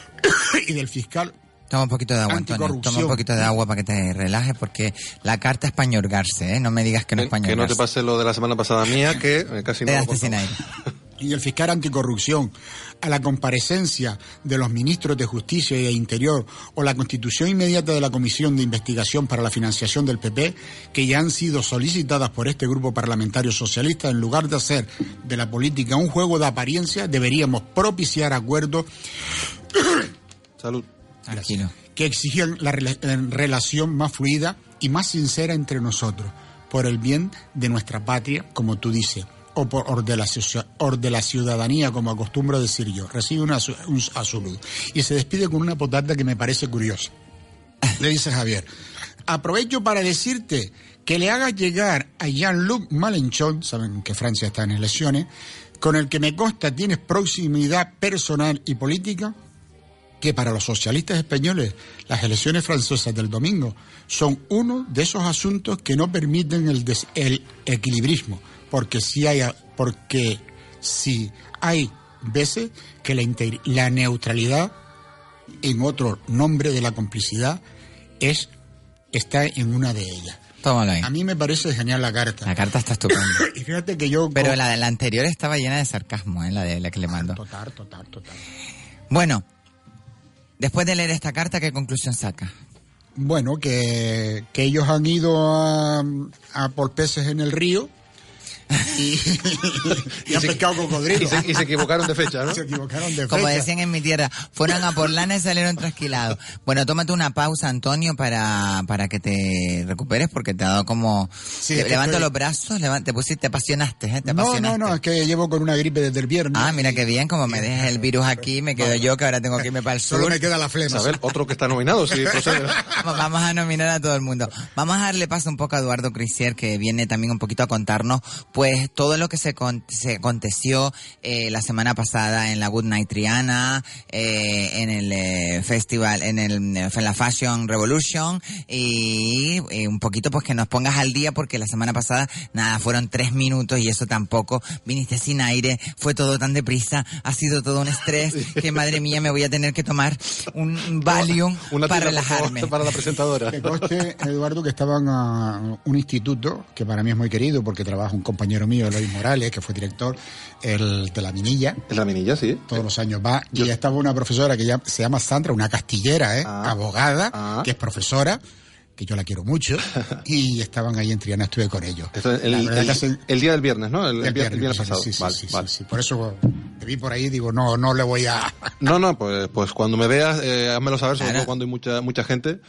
*coughs* y del fiscal Toma un poquito de agua, Antonio. Toma un poquito de agua para que te relajes, porque la carta es para ¿eh? No me digas que no es para Que no te pase lo de la semana pasada mía, que eh, casi no... sin aire. *laughs* y el fiscal anticorrupción a la comparecencia de los ministros de Justicia y de Interior o la constitución inmediata de la Comisión de Investigación para la Financiación del PP, que ya han sido solicitadas por este grupo parlamentario socialista, en lugar de hacer de la política un juego de apariencia, deberíamos propiciar acuerdos. *coughs* Salud. Tranquilo. Que exigían la relación más fluida y más sincera entre nosotros, por el bien de nuestra patria, como tú dices o por de la, ciudadanía, como acostumbro decir yo. Recibe una, un saludo. Y se despide con una potata que me parece curiosa. Le dice Javier, aprovecho para decirte que le hagas llegar a Jean-Luc Malenchon, saben que Francia está en elecciones, con el que me consta tienes proximidad personal y política, que para los socialistas españoles las elecciones francesas del domingo son uno de esos asuntos que no permiten el, el equilibrismo, porque si hay, porque si hay veces que la, la neutralidad, en otro nombre de la complicidad, es está en una de ellas. A mí me parece genial la carta. La carta está estupenda. *laughs* y fíjate que yo... Pero la, la anterior estaba llena de sarcasmo, ¿eh? la de la que le mando. Total, total, total. Bueno, después de leer esta carta, ¿qué conclusión saca? Bueno, que, que ellos han ido a, a por peces en el río y, y, han pescado cocodrilo. Y se, equivocaron de fecha, ¿no? *laughs* Se equivocaron de fecha. Como decían en mi tierra, fueron a por lana y salieron trasquilados. Bueno, tómate una pausa, Antonio, para, para que te recuperes, porque te ha dado como... Sí, levanta los brazos, te pusiste, te apasionaste, ¿eh? Te no, no, no, es que llevo con una gripe desde el viernes. Ah, mira qué bien, como me dejas el virus aquí, me quedo yo, que ahora tengo que irme para el sur. Solo me queda la flema. ver, otro que está nominado, sí, *laughs* Vamos a nominar a todo el mundo. Vamos a darle paso un poco a Eduardo Crisier, que viene también un poquito a contarnos, pues, todo lo que se, se aconteció eh, la semana pasada en la Good Night Triana, eh, en el eh, festival, en, el, en la Fashion Revolution y un poquito pues que nos pongas al día porque la semana pasada nada, fueron tres minutos y eso tampoco, viniste sin aire, fue todo tan deprisa, ha sido todo un estrés *laughs* que madre mía me voy a tener que tomar un Valium para relajarme. *laughs* Para la presentadora. Que coste, Eduardo, que estaban a un instituto que para mí es muy querido porque trabaja un compañero mío, Eloy Morales, que fue director el, de La Minilla. En La Minilla, sí. Todos los años va. Y ya estaba una profesora que ya se llama Sandra, una castillera, ¿eh? Ah. abogada, ah. que es profesora que yo la quiero mucho, *laughs* y estaban ahí en Triana, estuve con ellos. el, día del viernes, ¿no? El, viernes, pasado. Sí, sí, sí, Por eso te vi por ahí digo, no, no le voy a... *laughs* no, no, pues, pues cuando me veas, eh, házmelo saber, sobre todo cuando hay mucha, mucha gente.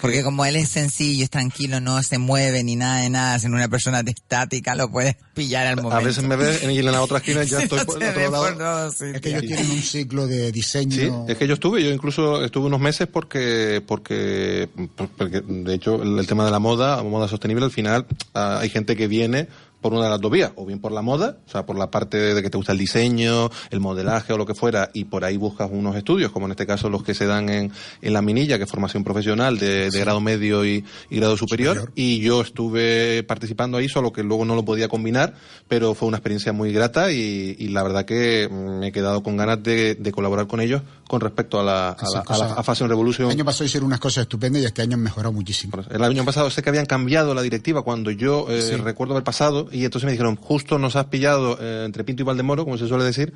porque... como él es sencillo, es tranquilo, no se mueve ni nada de nada, en una persona estática, lo puedes pillar al momento. A veces me ves en la otra esquina y ya *laughs* estoy por el otro lado. es que ellos tienen un ciclo de diseño. Sí, es que yo estuve, yo incluso estuve unos meses porque, porque, porque de hecho, el, tema de la moda, moda sostenible, al final ah, hay gente que viene por una de las dos vías, o bien por la moda, o sea, por la parte de que te gusta el diseño, el modelaje o lo que fuera, y por ahí buscas unos estudios, como en este caso los que se dan en, en la minilla, que es formación profesional de, grado medio y, grado superior, y yo estuve participando ahí, solo que luego no lo podía combinar, pero fue una experiencia muy grata y, la verdad que me he quedado con ganas de, colaborar con ellos con respecto a la, a, Fashion Revolution. El año pasado hicieron unas cosas estupendas y este año han mejorado muchísimo. El año pasado sé que habían cambiado la directiva cuando yo eh, recuerdo haber pasado y entonces me dijeron, justo nos has pillado eh, entre Pinto y Valdemoro, como se suele decir,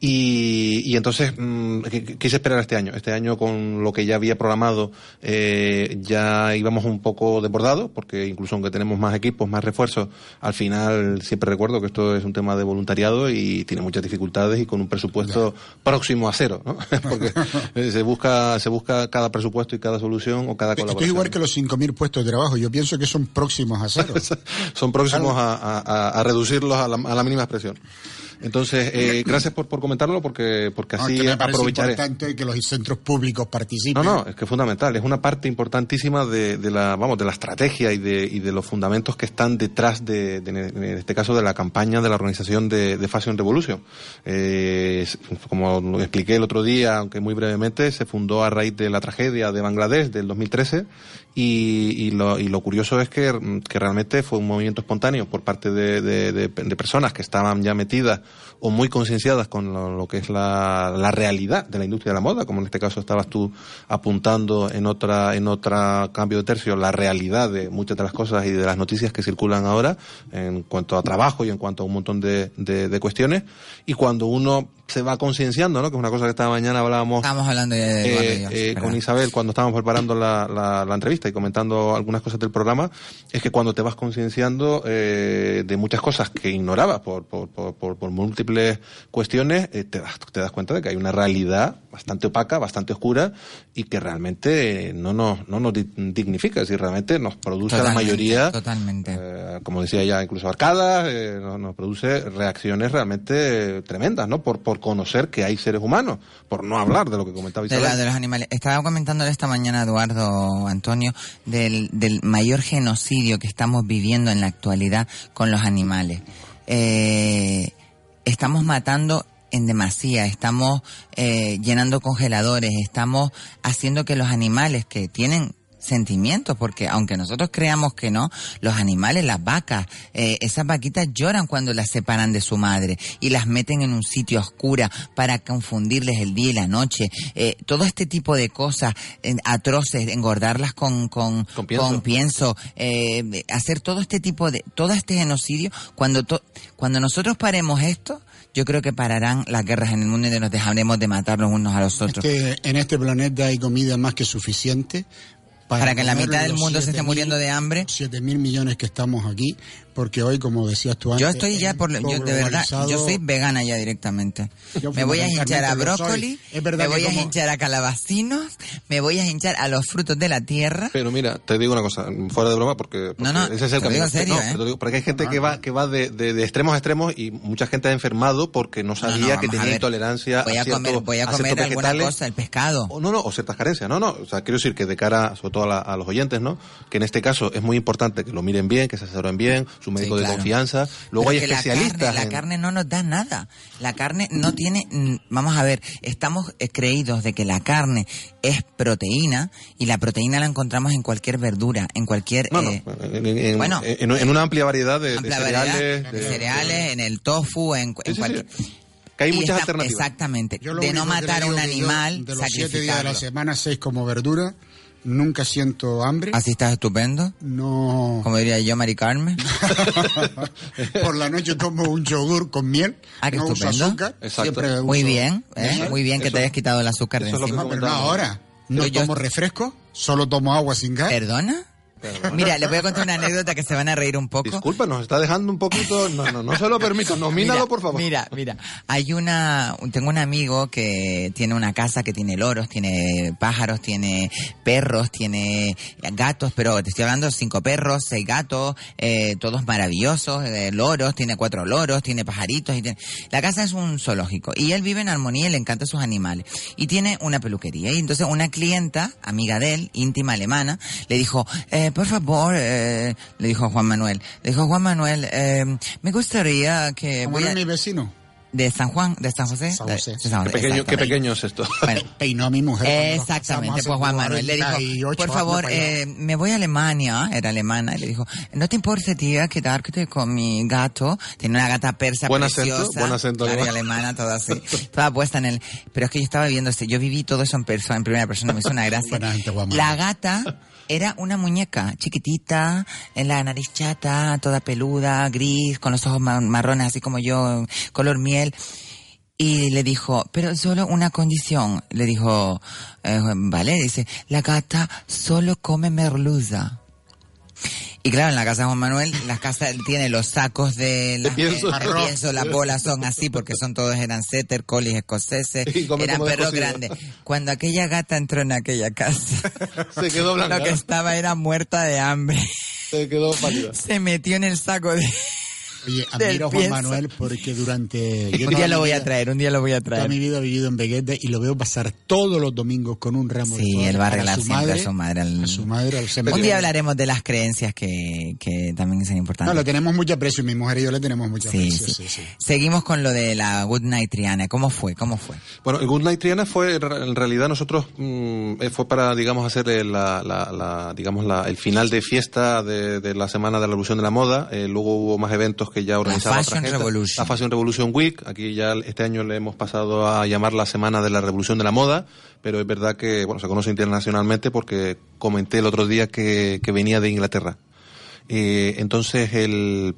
y, y entonces mm, quise esperar este año. Este año con lo que ya había programado eh, ya íbamos un poco desbordados, porque incluso aunque tenemos más equipos, más refuerzos, al final siempre recuerdo que esto es un tema de voluntariado y tiene muchas dificultades y con un presupuesto próximo a cero, ¿no? *laughs* porque *laughs* se busca se busca cada presupuesto y cada solución o cada colaboración. Esto es igual que los 5.000 puestos de trabajo. Yo pienso que son próximos a cero. *laughs* son próximos a, a, reducirlos a la, mínima expresión. Entonces, eh, gracias por, por comentarlo porque, porque No, así es que me aprovecharé. importante que los centros públicos participen. No, no, es que es fundamental, es una parte importantísima de, de la, vamos, de la estrategia y de, y de los fundamentos que están detrás de, de- en este caso, de la campaña de la organización de, de Fashion Revolution. Eh, como lo expliqué el otro día, aunque muy brevemente, se fundó a raíz de la tragedia de Bangladesh del 2013 y, y lo, y lo curioso es que, que realmente fue un movimiento espontáneo por parte de, personas que estaban ya metidas o muy concienciadas con lo, que es la, la realidad de la industria de la moda, como en este caso estabas tú apuntando en otra en otra cambio de tercio la realidad de muchas de las cosas y de las noticias que circulan ahora en cuanto a trabajo y en cuanto a un montón de- de cuestiones. Y cuando uno se va concienciando, ¿no? que es una cosa que esta mañana hablábamos Estábamos hablando de, de eh, eh, con Isabel cuando estábamos preparando la, la- la entrevista y comentando algunas cosas del programa, es que cuando te vas concienciando eh, de muchas cosas que ignorabas por, por, por, por- por múltiples cuestiones, te, das, te das cuenta de que hay una realidad bastante opaca, bastante oscura y que realmente no nos, no nos di- dignifica, decir, realmente nos produce a la Totalmente, mayoría, Totalmente. eh, como decía ya, incluso arcadas, eh, nos, nos produce reacciones realmente eh, tremendas, ¿no? Por, por conocer que hay seres humanos, por no hablar de lo que comentaba De, Isabel. la- de los animales. Estaba comentándole esta mañana Eduardo Antonio del, del mayor genocidio que estamos viviendo en la actualidad con los animales. Eh, estamos matando en demasía, estamos eh, llenando congeladores, estamos haciendo que los animales que tienen sentimientos, porque aunque nosotros creamos que no, los animales, las vacas, eh, esas vaquitas lloran cuando las separan de su madre y las meten en un sitio oscuro para confundirles el día y la noche. Eh, todo este tipo de cosas eh, atroces, engordarlas con, con, Con pienso. con pienso, eh, hacer todo este tipo de, todo este genocidio, cuando, to- cuando nosotros paremos esto, yo creo que pararán las guerras en el mundo y nos dejaremos de matarnos unos a los otros. Este- en este planeta hay comida más que suficiente Para que la mitad del mundo se esté 7.000 muriendo de hambre. 7 mil millones que estamos aquí, porque hoy, como decías tú antes... Yo estoy ya por, yo de verdad, yo soy vegana ya directamente. Me voy a hinchar a brócoli, Es verdad me voy a hinchar a calabacinos, me voy a hinchar a los frutos de la tierra. Pero mira, te digo una cosa, fuera de broma, porque, porque No, no, ese es el te lo digo camino. en serio, No, ¿eh? te lo digo, porque hay gente que va, que va de, de- de extremos a extremos y mucha gente ha enfermado porque no sabía no, que a tenía intolerancia Voy a ciertos- comer, voy a comer alguna vegetales. cosa, el pescado. O no, no, o ciertas carencias. No, no. O sea, quiero decir que de cara, sobre todo a, la- a los oyentes, ¿no? Que en este caso es muy importante que lo miren bien, que se asesoren bien, su médico Sí, de confianza. Luego Pero hay especialistas. La carne, la en- carne no nos da nada. La carne no tiene. Vamos a ver, estamos eh, creídos de que la carne es proteína y la proteína la encontramos en cualquier verdura, en cualquier. No, no, eh, en, en- en- bueno. en- en una amplia variedad de, de amplia variedad cereales. de de- cereales, en el tofu, en, cu- en Sí, sí, sí. cualquier. Que hay Y muchas está- alternativas. Exactamente. De no matar a un animal, de los siete días de la sacrificarlo. semana, seis como verdura, nunca siento hambre. Así estás estupendo. No. Como diría yo, Mari Carmen. *laughs* Por la noche tomo un yogur con miel. Ah, qué no uso estupendo. azúcar. Exacto. Siempre Muy bien, ¿eh? muy bien que Eso- te hayas quitado el azúcar de que encima. No, pero no ahora. No yo- tomo refresco, solo tomo agua sin gas. ¿Perdona? Mira, les voy a contar una anécdota que se van a reír un poco. Disculpa, nos está dejando un poquito. No, no, no se lo permito. Nomínalo, Mira, por favor. Mira, mira. Hay una, tengo un amigo que tiene una casa que tiene loros, tiene pájaros, tiene perros, tiene gatos, pero te estoy hablando de cinco perros, seis gatos, eh, todos maravillosos, eh, loros, tiene cuatro loros, tiene pajaritos y tiene... La casa es un zoológico y él vive en armonía y le encantan sus animales. Y tiene una peluquería y entonces una clienta, amiga de él, íntima alemana, le dijo, eh, por favor, eh, le dijo Juan Manuel, le dijo Juan Manuel, eh, me gustaría que Como voy a- mi vecino. de San Juan, de San José. San José. de San Qué José, pequeño, qué exactamente. pequeño es esto. Bueno, *laughs* Peinó a mi mujer. Exactamente, pues Juan Manuel le dijo, 48 por favor, eh, me voy a Alemania, era alemana, y le dijo, ¿no te importaría quedarte con mi gato? Tiene una gata persa Buen acento, preciosa. buen acento claro, alemana, *laughs* toda así, toda puesta en el... Pero es que yo estaba viendo, este, yo viví todo eso en persona, en primera persona, me hizo una gracia. Buena gente, Juan Manuel. La gata era una muñeca chiquitita, en la nariz chata, toda peluda, gris, con los ojos ma- marrones, así como yo, color miel. Y le dijo, pero solo una condición. Le dijo, eh, vale, dice, la gata solo come merluza. Y claro, en la casa de Juan Manuel, la casa tiene los sacos de, la, pienso. de pienso, las *laughs* bolas son así porque son todos eran setter, collies escoceses, eran perros grandes. Cuando aquella gata entró en aquella casa, *laughs* Se quedó blanca. lo que estaba era muerta de hambre. Se quedó pálida. Se metió en el saco de, Oye, admiro a Juan Manuel porque durante... un día lo voy a traer, un día lo voy a traer. Toda mi vida he vivido en Beguete y lo veo pasar todos los domingos con un ramo sí, de flores él va a para arreglar su siempre madre, a su madre. al- a su madre, al Un día hablaremos de las creencias que, que también son No, importantes. le tenemos mucho aprecio, mi mujer y yo le tenemos mucho Sí, aprecio. sí. sí, sí. Seguimos con lo de la Good Night Triana. ¿Cómo fue? ¿Cómo fue? Bueno, el Good Night Triana fue, en realidad nosotros, mm, eh, fue para, digamos, hacer el, la, la- la- digamos, la- el final de fiesta de, de la Semana de la Revolución de la Moda. Eh, luego hubo más eventos que ya organizaba otra Fashion gente. Revolution. La Fashion Revolution Week. Aquí ya este año le hemos pasado a llamar la Semana de la Revolución de la Moda, pero es verdad que, bueno, se conoce internacionalmente porque comenté el otro día que, que venía de Inglaterra. Eh, entonces, el,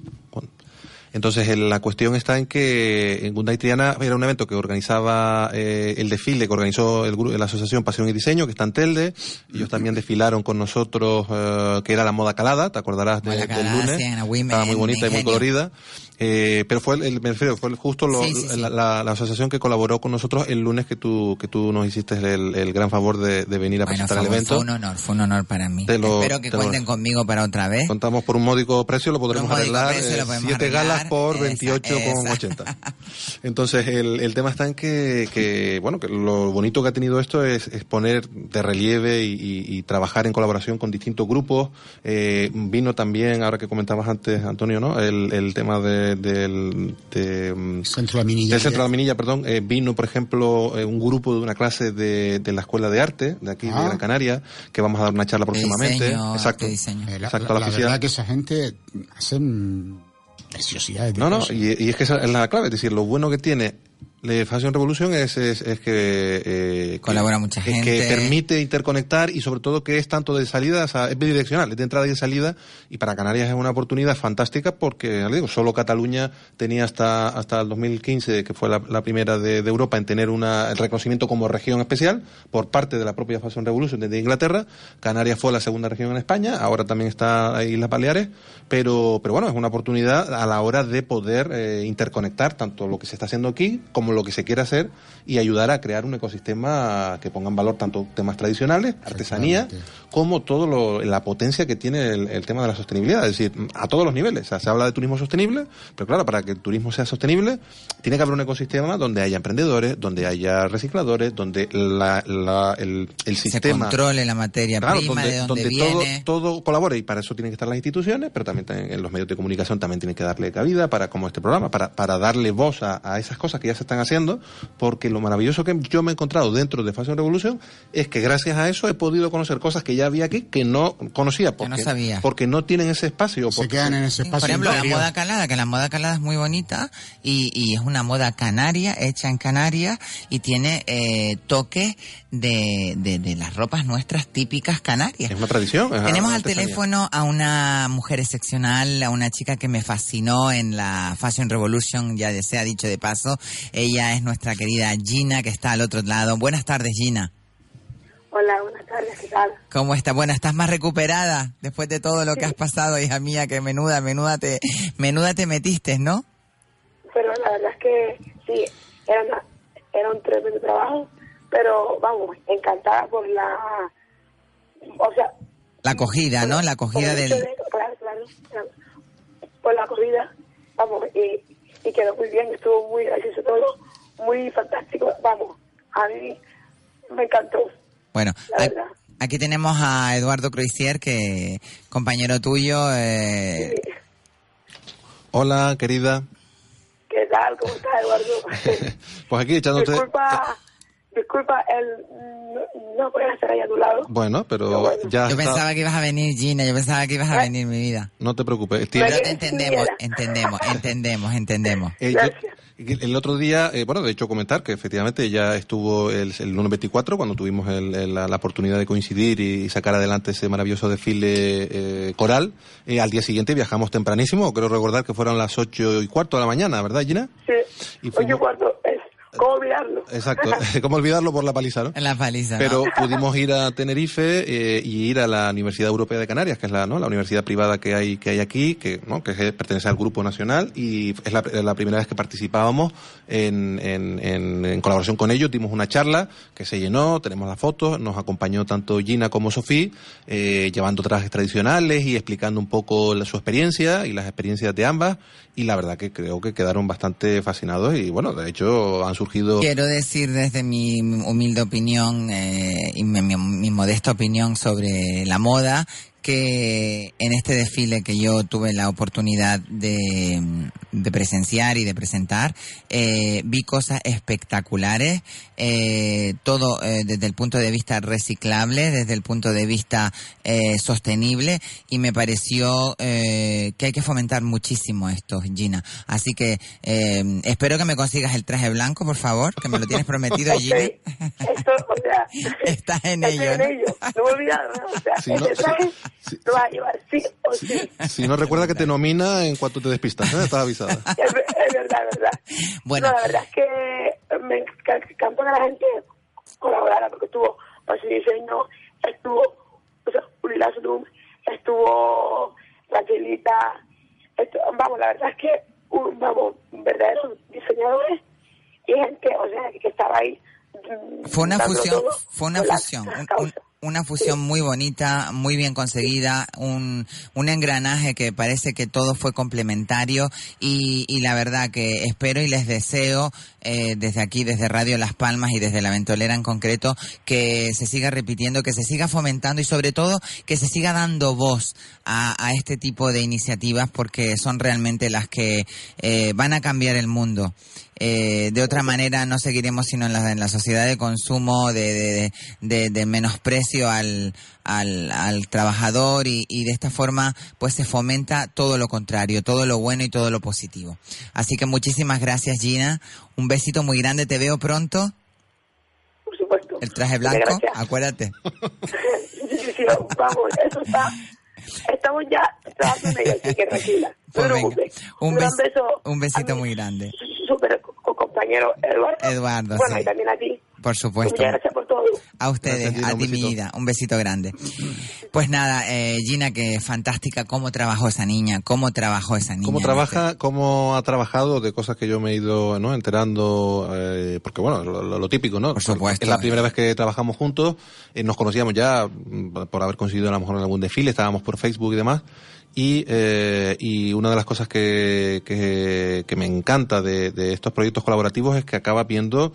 entonces el- la cuestión está en que en Gundai Triana era un evento que organizaba eh, el desfile, que organizó el gru- la asociación Pasión y Diseño, que está en Telde. Ellos también desfilaron con nosotros, eh, que era la moda calada, ¿te acordarás de- del lunes? Estaba muy bonita y muy colorida. Eh, pero fue el, el- me refiero, fue justo lo- Sí, sí, sí. La, la- la asociación que colaboró con nosotros el lunes que tú, que tú nos hiciste el, el gran favor de, de venir a Bueno, presentar el evento. fue un honor, fue un honor para mí. Te lo- Espero que te lo- cuenten conmigo para otra vez. Contamos por un módico precio, lo podremos arreglar. precio lo eh, podemos siete arreglar. galas por Esa, 28,80. esa. Entonces, el, el tema está en que, que, bueno, que lo bonito que ha tenido esto es, es poner de relieve y, y- y trabajar en colaboración con distintos grupos. Eh, vino también, ahora que comentabas antes, Antonio, ¿no? El, el tema de, del, de, mm, Centro de la Minilla. del Centro de la Minilla, perdón, eh, vino, por ejemplo, eh, un grupo de una clase de, de la Escuela de Arte, de aquí, Ah. de Gran Canaria, que vamos a dar una charla De próximamente. diseño, Exacto. de diseño. La, Exacto, la- la verdad que esa gente hacen preciosidades. de No, no, y, y es que esa es la clave, es decir, lo bueno que tiene la Fashion Revolution es, es, es que, eh, Colabora que- mucha gente. que permite interconectar y sobre todo que es tanto de salida, o sea, es bidireccional, es de entrada y de salida y para Canarias es una oportunidad fantástica porque, ya le digo, solo Cataluña tenía hasta, hasta el 2015, que fue la, la primera de, de Europa en tener una, el reconocimiento como región especial por parte de la propia Fashion Revolution desde Inglaterra. Canarias fue la segunda región en España, ahora también está Islas Baleares, pero, pero bueno, es una oportunidad a la hora de poder eh, interconectar tanto lo que se está haciendo aquí como lo que se quiere hacer y ayudar a crear un ecosistema que ponga en valor tanto temas tradicionales, artesanía, como todo lo, la potencia que tiene el, el tema de la sostenibilidad, es decir, a todos los niveles. O sea, se habla de turismo sostenible, pero claro, para que el turismo sea sostenible, tiene que haber un ecosistema donde haya emprendedores, donde haya recicladores, donde la, la- el, el Se sistema controle la materia Claro, prima, donde, de dónde donde viene. todo, todo colabore y para eso tienen que estar las instituciones, pero también en los medios de comunicación también tienen que darle cabida para como este programa, para, para darle voz a, a esas cosas que ya se están haciendo, porque lo maravilloso que yo me he encontrado dentro de Fashion Revolution es que gracias a eso he podido conocer cosas que ya había aquí que no conocía, porque, no sabía. porque no tienen ese espacio. Se quedan en ese espacio. Por ejemplo, la moda calada, que la moda calada es muy bonita y, y es una moda canaria, hecha en Canarias y tiene eh, toques de, de, de las ropas nuestras típicas canarias. Es una tradición. es Tenemos al teléfono a una mujer excepcional, a una chica que me fascinó en la Fashion Revolution, ya de- sea dicho de paso. Ella es nuestra querida Gina, que está al otro lado. Buenas tardes, Gina. Hola, buenas tardes, ¿qué tal? ¿Cómo estás? Bueno, ¿estás más recuperada después de todo lo que has pasado, hija mía? Que menuda, menuda te, menuda te metiste, ¿no? Pero la verdad es que sí, era, una- era un tremendo trabajo, pero vamos, encantada por la. O sea. La acogida, ¿no? La acogida del... de- claro, claro, claro. Por la acogida, vamos, y, y quedó muy bien, estuvo muy gracioso todo, muy fantástico, vamos, a mí me encantó. Bueno, La a- verdad. aquí tenemos a Eduardo Croisier, que compañero tuyo. Eh, Hola, querida. ¿Qué tal? ¿Cómo estás, Eduardo? *laughs* Pues aquí echándote... Disculpa, disculpa, el, no, no puedes estar ahí a tu lado. Bueno, pero ya yo está- pensaba que ibas a venir, Gina, yo pensaba que ibas a venir, mi vida. No te preocupes. Pero te entendemos, entendemos, *laughs* entendemos, entendemos. Eh, yo- el otro día, eh, bueno, de hecho comentar que efectivamente ya estuvo el, el lunes 24 cuando tuvimos el- el- la, la oportunidad de coincidir y sacar adelante ese maravilloso desfile eh, coral. Eh, al día siguiente viajamos tempranísimo, creo recordar que fueron las ocho y cuarto de la mañana, ¿verdad Gina? Sí, Y fuimos- cuarto, ¿Cómo olvidarlo? Exacto, *laughs* ¿cómo olvidarlo por la paliza, no? En la paliza. Pero ¿no? *laughs* pudimos ir a Tenerife eh, y ir a la Universidad Europea de Canarias, que es la, ¿no? la universidad privada que hay, que hay aquí, que, ¿no? que es- pertenece al Grupo Nacional y es la, la primera vez que participábamos en, en, en- en colaboración con ellos. Dimos una charla que se llenó, tenemos las fotos, nos acompañó tanto Gina como Sofía, eh, llevando trajes tradicionales y explicando un poco la- su experiencia y las experiencias de ambas. Y la verdad que creo que quedaron bastante fascinados y bueno, de hecho han surgido... Quiero decir desde mi humilde opinión eh, y mi, mi- mi modesta opinión sobre la moda que en este desfile que yo tuve la oportunidad de, de presenciar y de presentar, eh, vi cosas espectaculares, eh, todo eh, desde el punto de vista reciclable, desde el punto de vista eh, sostenible y me pareció eh, que hay que fomentar muchísimo esto, Gina. Así que eh, espero que me consigas el traje blanco, por favor, que me lo tienes prometido, *laughs* Gina. Esto, o sea, *laughs* Estás en ello. en ¿no? ello. No me olvidado, ¿no? O sea, Sí, no, ese sí, lo vas a llevar sí o sí. Si no recuerda que te nomina en cuanto te despistas, ¿eh? estás avisada. *laughs* Es, es verdad, es verdad. Bueno. No, la verdad es que me encanta que la gente colaborara porque estuvo Pasi Diseño, estuvo o sea, Uri Lasrum, estuvo Rachelita, estu- vamos, la verdad es que un, vamos, verdaderos diseñadores y gente, o sea, que estaba ahí. Fue una fusión, todo fue una fusión, un- una fusión muy bonita, muy bien conseguida, un, un engranaje que parece que todo fue complementario y, la verdad que espero y les deseo eh, desde aquí, desde Radio Las Palmas y desde la Ventolera en concreto, que se siga repitiendo, que se siga fomentando y sobre todo que se siga dando voz a, a este tipo de iniciativas porque son realmente las que eh, van a cambiar el mundo. Eh, de otra manera no seguiremos sino en la, en la sociedad de consumo, de, de, de- de menosprecio al, al, al trabajador y, y de esta forma pues se fomenta todo lo contrario, todo lo bueno y todo lo positivo. Así que muchísimas gracias Gina, un besito muy grande, te veo pronto. Por supuesto. El traje blanco, acuérdate. Sí, *laughs* sí, sí, vamos, eso está. Estamos ya trabajando en ello, así que tranquila. No *laughs* Pues preocupes. un, beso. un besito muy grande. Súper co- compañero Eduardo. Eduardo, Bueno, sí. y también a ti. Por supuesto. Muchas gracias por. A ustedes, Gracias, Gina, a ti, mi vida. Un besito grande. Pues nada, eh, Gina, que fantástica cómo trabajó esa niña, cómo trabajó esa niña. ¿Cómo trabaja, cómo ha trabajado de cosas que yo me he ido ¿no? enterando? eh, porque bueno, lo, típico, ¿no? Por supuesto. Es la primera vez que trabajamos juntos, eh, nos conocíamos ya mm, por haber coincidido a lo mejor en algún desfile, estábamos por Facebook y demás. Y, eh, y una de las cosas que, que, que me encanta de, de estos proyectos colaborativos es que acabas viendo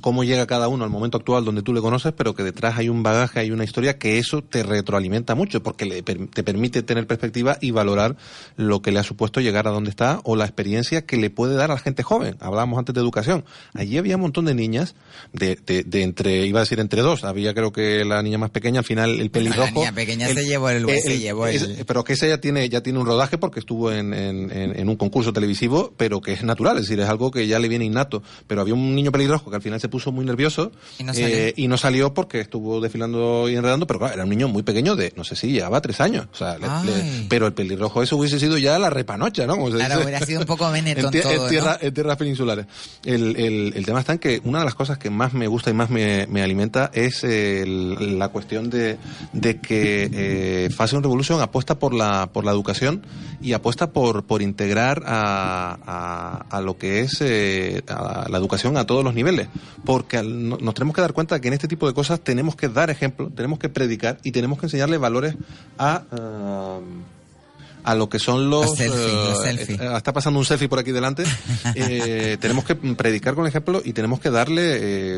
cómo llega cada uno al momento actual donde tú le conoces, pero que detrás hay un bagaje, hay una historia que eso te retroalimenta mucho porque le te permite tener perspectiva y valorar lo que le ha supuesto llegar a donde está o la experiencia que le puede dar a la gente joven. Hablábamos antes de educación. Allí había un montón de niñas, de, de, de entre, iba a decir entre dos, había creo que la niña más pequeña, al final el pelirrojo. la niña pequeña el- se llevó el, eh, se llevó el- pero que esa ya tiene, ya tiene un rodaje porque estuvo en, en, en- en un concurso televisivo, pero que es natural, es decir, es algo que ya le viene innato. Pero había un niño pelirrojo que al final se puso muy nervioso Y no salió. eh, y no salió porque estuvo desfilando y enredando, pero claro, era un niño muy pequeño de, no sé si llevaba tres años. O sea, le- Ay. le- pero el pelirrojo eso hubiese sido ya la repanocha, ¿no? Como se Claro, dice. hubiera sido un poco *laughs* en, todo, en ¿no? tierra- en tierras peninsulares. El, el, el tema está en que una de las cosas que más me gusta y más me, me alimenta es el- la cuestión de, de que eh, Fashion Revolution apuesta por la, por la educación y apuesta por, por integrar a, a, a lo que es eh, a la educación a todos los niveles. Porque nos tenemos que dar cuenta que en este tipo de cosas tenemos que dar ejemplo, tenemos que predicar y tenemos que enseñarle valores a... ah, a lo que son los... Los selfies. eh, está pasando un selfie por aquí delante. *laughs* Eh, tenemos que predicar con ejemplo y tenemos que darle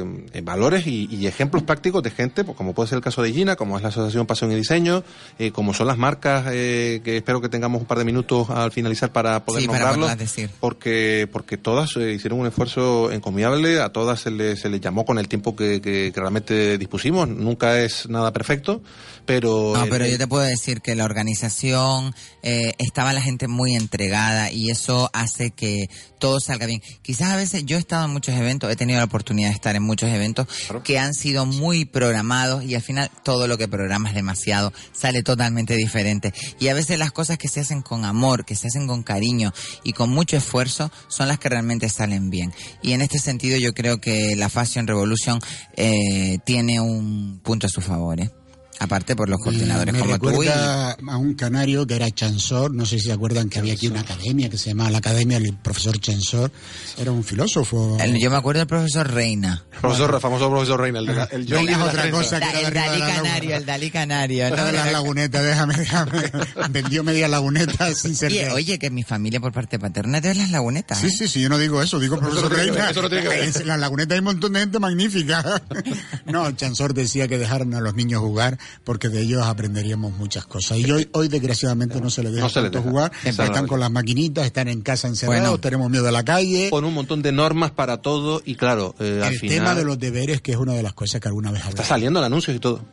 eh, valores y, y ejemplos prácticos de gente, pues, como puede ser el caso de Gina, como es la Asociación Pasión y Diseño, eh, como son las marcas eh, que espero que tengamos un par de minutos al finalizar para poder Sí, nombrarlos. decir. Porque, porque todas hicieron un esfuerzo encomiable, a todas se les, se les llamó con el tiempo que, que- que realmente dispusimos. Nunca es nada perfecto, pero... No, pero yo te puedo decir que la organización, eh, eh, estaba la gente muy entregada y eso hace que todo salga bien. Quizás a veces yo he estado en muchos eventos, he tenido la oportunidad de estar en muchos eventos que han sido muy programados y al final todo lo que programas demasiado sale totalmente diferente. Y a veces las cosas que se hacen con amor, que se hacen con cariño y con mucho esfuerzo son las que realmente salen bien. Y en este sentido yo creo que la Fashion Revolution eh, tiene un punto a su favor. ¿eh? Aparte por los coordinadores me como tú. y- recuerda a un canario que era Chansor, no sé si se acuerdan que había aquí una academia que se llamaba la Academia del Profesor Chansor, era un filósofo. El- Yo me acuerdo del profesor Reina. Profesor, famoso profesor Reina, el, la- el Reina es la otra cosa que era de el Dalí la. Canario, el Dalí Canario. Era ¿no? de las *laughs* lagunetas, déjame, déjame. *laughs* Vendió media laguneta sin ser Oye, oye, que mi familia por parte paterna es de las lagunetas. Sí, ¿eh? sí, sí, yo no digo eso, digo profesor no tiene que Reina. eso no tiene que ver. En la laguneta hay un montón de gente magnífica. *laughs* No, Chansor decía que dejaran a los niños jugar porque de ellos aprenderíamos muchas cosas. Y hoy, hoy desgraciadamente no se les deja No se les deja. jugar, están con las maquinitas, están en casa encerrados, Bueno. tenemos miedo a la calle. Con un montón de normas para todo y claro, eh, al El final tema de los deberes, que es una de las cosas que alguna vez está hablamos. saliendo el anuncio y todo.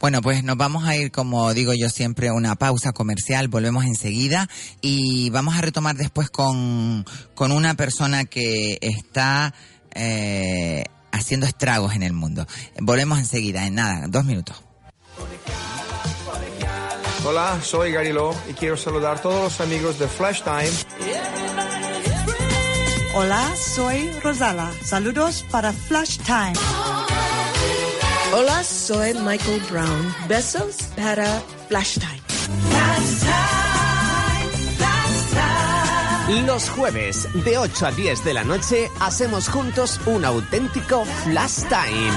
Bueno, pues nos vamos a ir, como digo yo siempre, a una pausa comercial, volvemos enseguida y vamos a retomar después con, con una persona que está eh, haciendo estragos en el mundo. Volvemos enseguida, en nada, dos minutos. Hola, soy Gary Lo y quiero saludar a todos los amigos de Flash Time. Hola, soy Rosala. Saludos para Flash Time. Hola, soy Michael Brown. Besos para Flash Time. Los jueves, de 8 a 10 de la noche, hacemos juntos un auténtico Flash Time.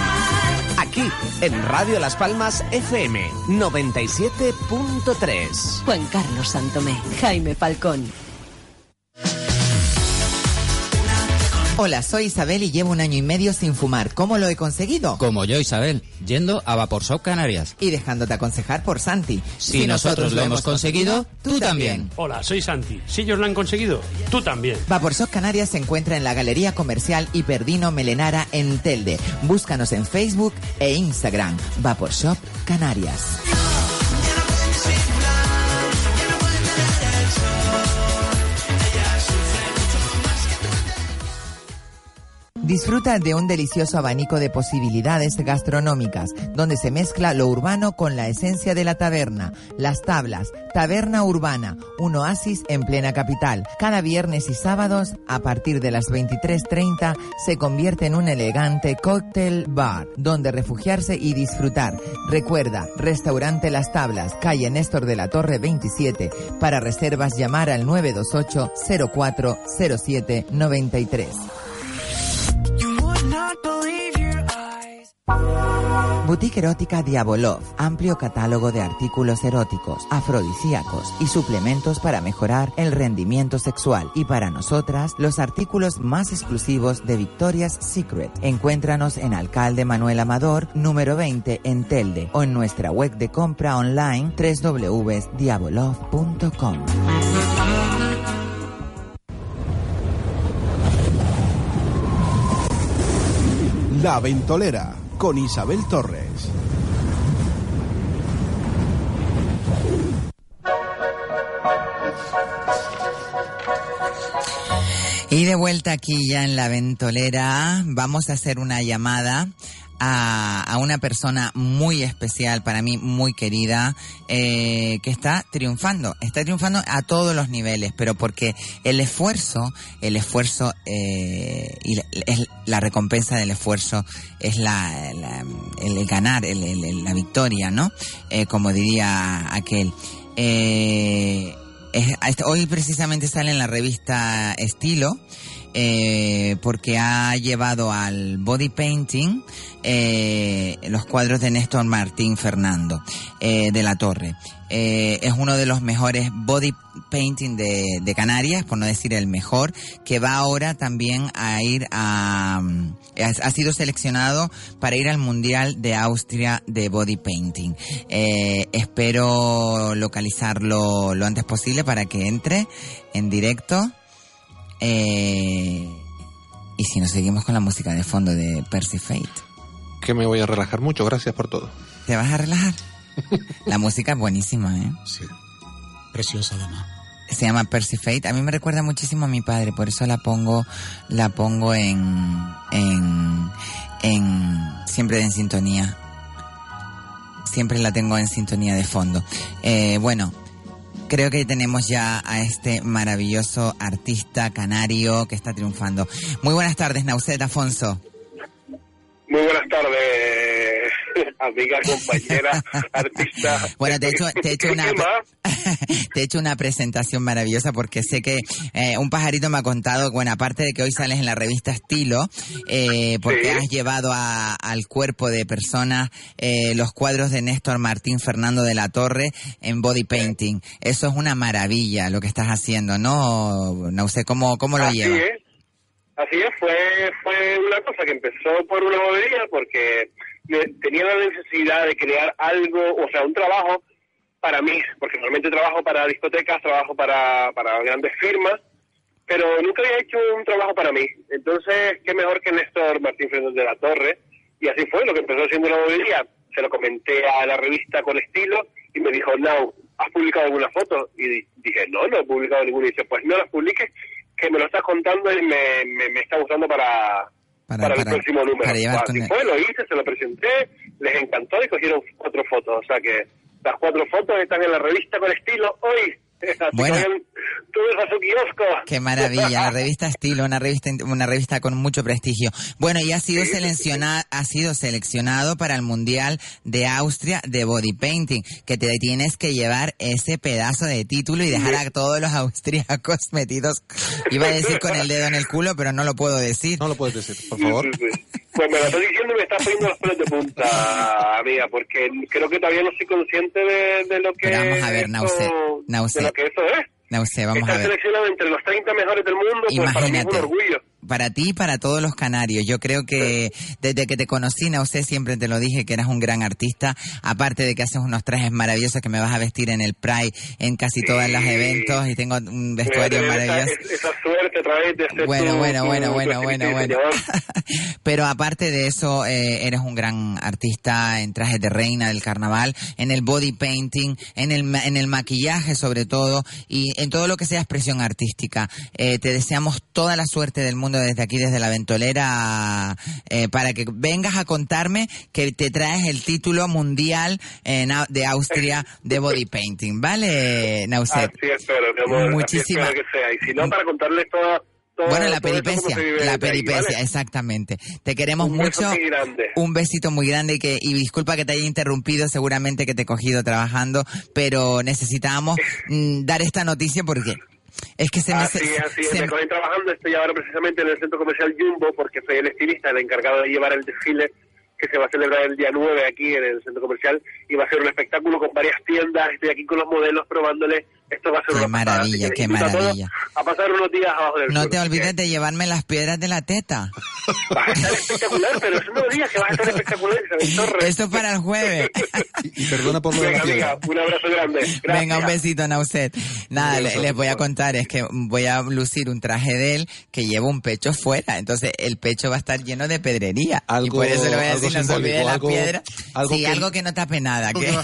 Aquí, en Radio Las Palmas FM 97.3. Juan Carlos Santomé, Jaime Falcón. Hola, soy Isabel y llevo un año y medio sin fumar. ¿Cómo lo he conseguido? Como yo, Isabel, yendo a Vapor Shop Canarias. Y dejándote aconsejar por Santi. Si nosotros lo hemos conseguido, tú también. Hola, soy Santi. Si ellos lo han conseguido, tú también. Vaporshop Canarias se encuentra en la Galería Comercial Hiperdino Melenara en Telde. Búscanos en Facebook e Instagram. Vaporshop Canarias. Disfruta de un delicioso abanico de posibilidades gastronómicas, donde se mezcla lo urbano con la esencia de la taberna. Las Tablas, Taberna Urbana, un oasis en plena capital. Cada viernes y sábados, a partir de las 23.30, se convierte en un elegante cóctel bar, donde refugiarse y disfrutar. Recuerda, Restaurante Las Tablas, calle Néstor de la Torre 27. Para reservas, llamar al 928 0407 93. Boutique Erótica Diabolov, amplio catálogo de artículos eróticos, afrodisíacos y suplementos para mejorar el rendimiento sexual. Y para nosotras, los artículos más exclusivos de Victoria's Secret. Encuéntranos en Alcalde Manuel Amador, número 20 en Telde o en nuestra web de compra online www.diabolov.com. La Ventolera con Isabel Torres. Y de vuelta aquí ya en la ventolera, vamos a hacer una llamada a, a una persona muy especial, para mí muy querida, eh, que está triunfando, está triunfando a todos los niveles, pero porque el esfuerzo, el esfuerzo eh, y la, es la recompensa del esfuerzo es la, la- el, ganar, el- el- la victoria, ¿no? Eh, como diría aquel. Eh, es- este- hoy precisamente sale en la revista Estilo, eh, porque ha llevado al body painting eh, los cuadros de Néstor Martín Fernando eh, de la Torre. Eh, es uno de los mejores body painting de, de Canarias, por no decir el mejor, que va ahora también a ir a... mm, ha, sido seleccionado para ir al Mundial de Austria de Body Painting. Eh, espero localizarlo lo antes posible para que entre en directo. Eh, y si nos seguimos con la música de fondo de Percy Fate, Que me voy a relajar mucho, gracias por todo. ¿te vas a relajar? *laughs* la música es buenísima, ¿eh? Sí. preciosa además. Se llama Percy Fate. A mí me recuerda muchísimo a mi padre, por eso la pongo, la pongo en, en, en siempre en sintonía. Siempre la tengo en sintonía de fondo. Eh, bueno, creo que tenemos ya a este maravilloso artista canario que está triunfando. Muy buenas tardes, Nauset Afonso. Muy buenas tardes, *laughs* amiga, compañera, *laughs* artista. Bueno, te he hecho, te he hecho una, *laughs* te he hecho una presentación maravillosa porque sé que eh, un pajarito me ha contado, bueno, aparte de que hoy sales en la revista Estilo, eh, porque has llevado a- al cuerpo de personas eh, los cuadros de Néstor Martín Fernando de la Torre en body painting. Eso es una maravilla lo que estás haciendo, ¿no? No sé cómo, cómo lo Así llevas. es, así es, fue, fue una cosa que empezó por una bobería porque tenía la necesidad de crear algo, o sea, un trabajo para mí, porque normalmente trabajo para discotecas, trabajo para, para grandes firmas, pero nunca había hecho un trabajo para mí. Entonces, qué mejor que Néstor Martín Fernández de la Torre, y así fue lo que empezó haciendo la bobería. Se lo comenté a la revista con estilo y me dijo, no, ¿has publicado alguna foto? Y di- dije, no, no he publicado ninguna. Y dice, pues no las publiques, que me lo estás contando y me, me, me está gustando para, Para- para, para- el próximo número. para llevar Así con- fue, lo hice, se lo presenté, les encantó y cogieron cuatro fotos. O sea que las cuatro fotos están en la revista con estilo hoy. Así Bueno. todos a su kiosco. Qué maravilla, la revista *laughs* Estilo, una revista una revista con mucho prestigio. Bueno, y ha sido seleccionado ha sido seleccionado para el Mundial de Austria de Body Painting, que te tienes que llevar ese pedazo de título y dejar a todos los austríacos *laughs* metidos. Iba a decir con el dedo en el culo, pero no lo puedo decir. No lo puedes decir, por favor. Pues me lo estoy diciendo y me está poniendo los pelos de punta, amiga, porque creo que todavía no soy consciente de, de lo que Pero vamos a ver, esto- Nause, Nause. de lo que eso es. Sé, vamos Estar a ver. seleccionado entre los 30 mejores del mundo, pues para mí es un orgullo. Para ti y para todos los canarios. Yo creo que desde que te conocí, Nausé, siempre te lo dije que eras un gran artista. Aparte de que haces unos trajes maravillosos que me vas a vestir en el Pride, en casi todos los eventos y tengo un vestuario maravilloso. esa suerte a través de Bueno, bueno, bueno, bueno, bueno, *laughs* bueno. Pero aparte de eso, eh, eres un gran artista en trajes de reina del carnaval, en el body painting, en el, en el maquillaje sobre todo, y en todo lo que sea expresión artística. Eh, te deseamos toda la suerte del mundo desde aquí, desde la ventolera, eh, para que vengas a contarme que te traes el título mundial en Au- de Austria de body painting. ¿Vale, Nauset? Así espero, mi amor. Muchísimas- Así espero que sea. Y si no, para contarles toda, toda- Bueno, la peripecia, la ahí, peripecia, ¿vale? exactamente. Te queremos Un mucho. muy grande. Un besito muy grande y que y disculpa que te haya interrumpido, seguramente que te he cogido trabajando, pero necesitábamos mm, dar esta noticia porque es que se me Así así se- Me cogí trabajando, estoy ahora precisamente en el centro comercial Jumbo porque soy el estilista, el encargado de llevar el desfile que se va a celebrar el día 9 aquí en el centro comercial y va a ser un espectáculo con varias tiendas, estoy aquí con los modelos probándole, esto va a ser Qué una maravilla, qué invito a maravilla. A pasar unos días abajo del no sol. te olvides de llevarme las piedras de la teta. Va a estar espectacular, pero eso no digas que va a estar espectacular. Esto para el jueves. Y perdona por lo de Venga, la piedra. amiga, un abrazo grande. Gracias. Venga, un besito, Nauset. Nada, le- les voy a contar, es que voy a lucir un traje de él que lleva un pecho fuera, entonces el pecho va a estar lleno de pedrería. y Algo- por eso le voy a algo decir, no se olvide simbólico, la algo- piedra. algo sí, que- algo que no tape nada. *laughs* Que...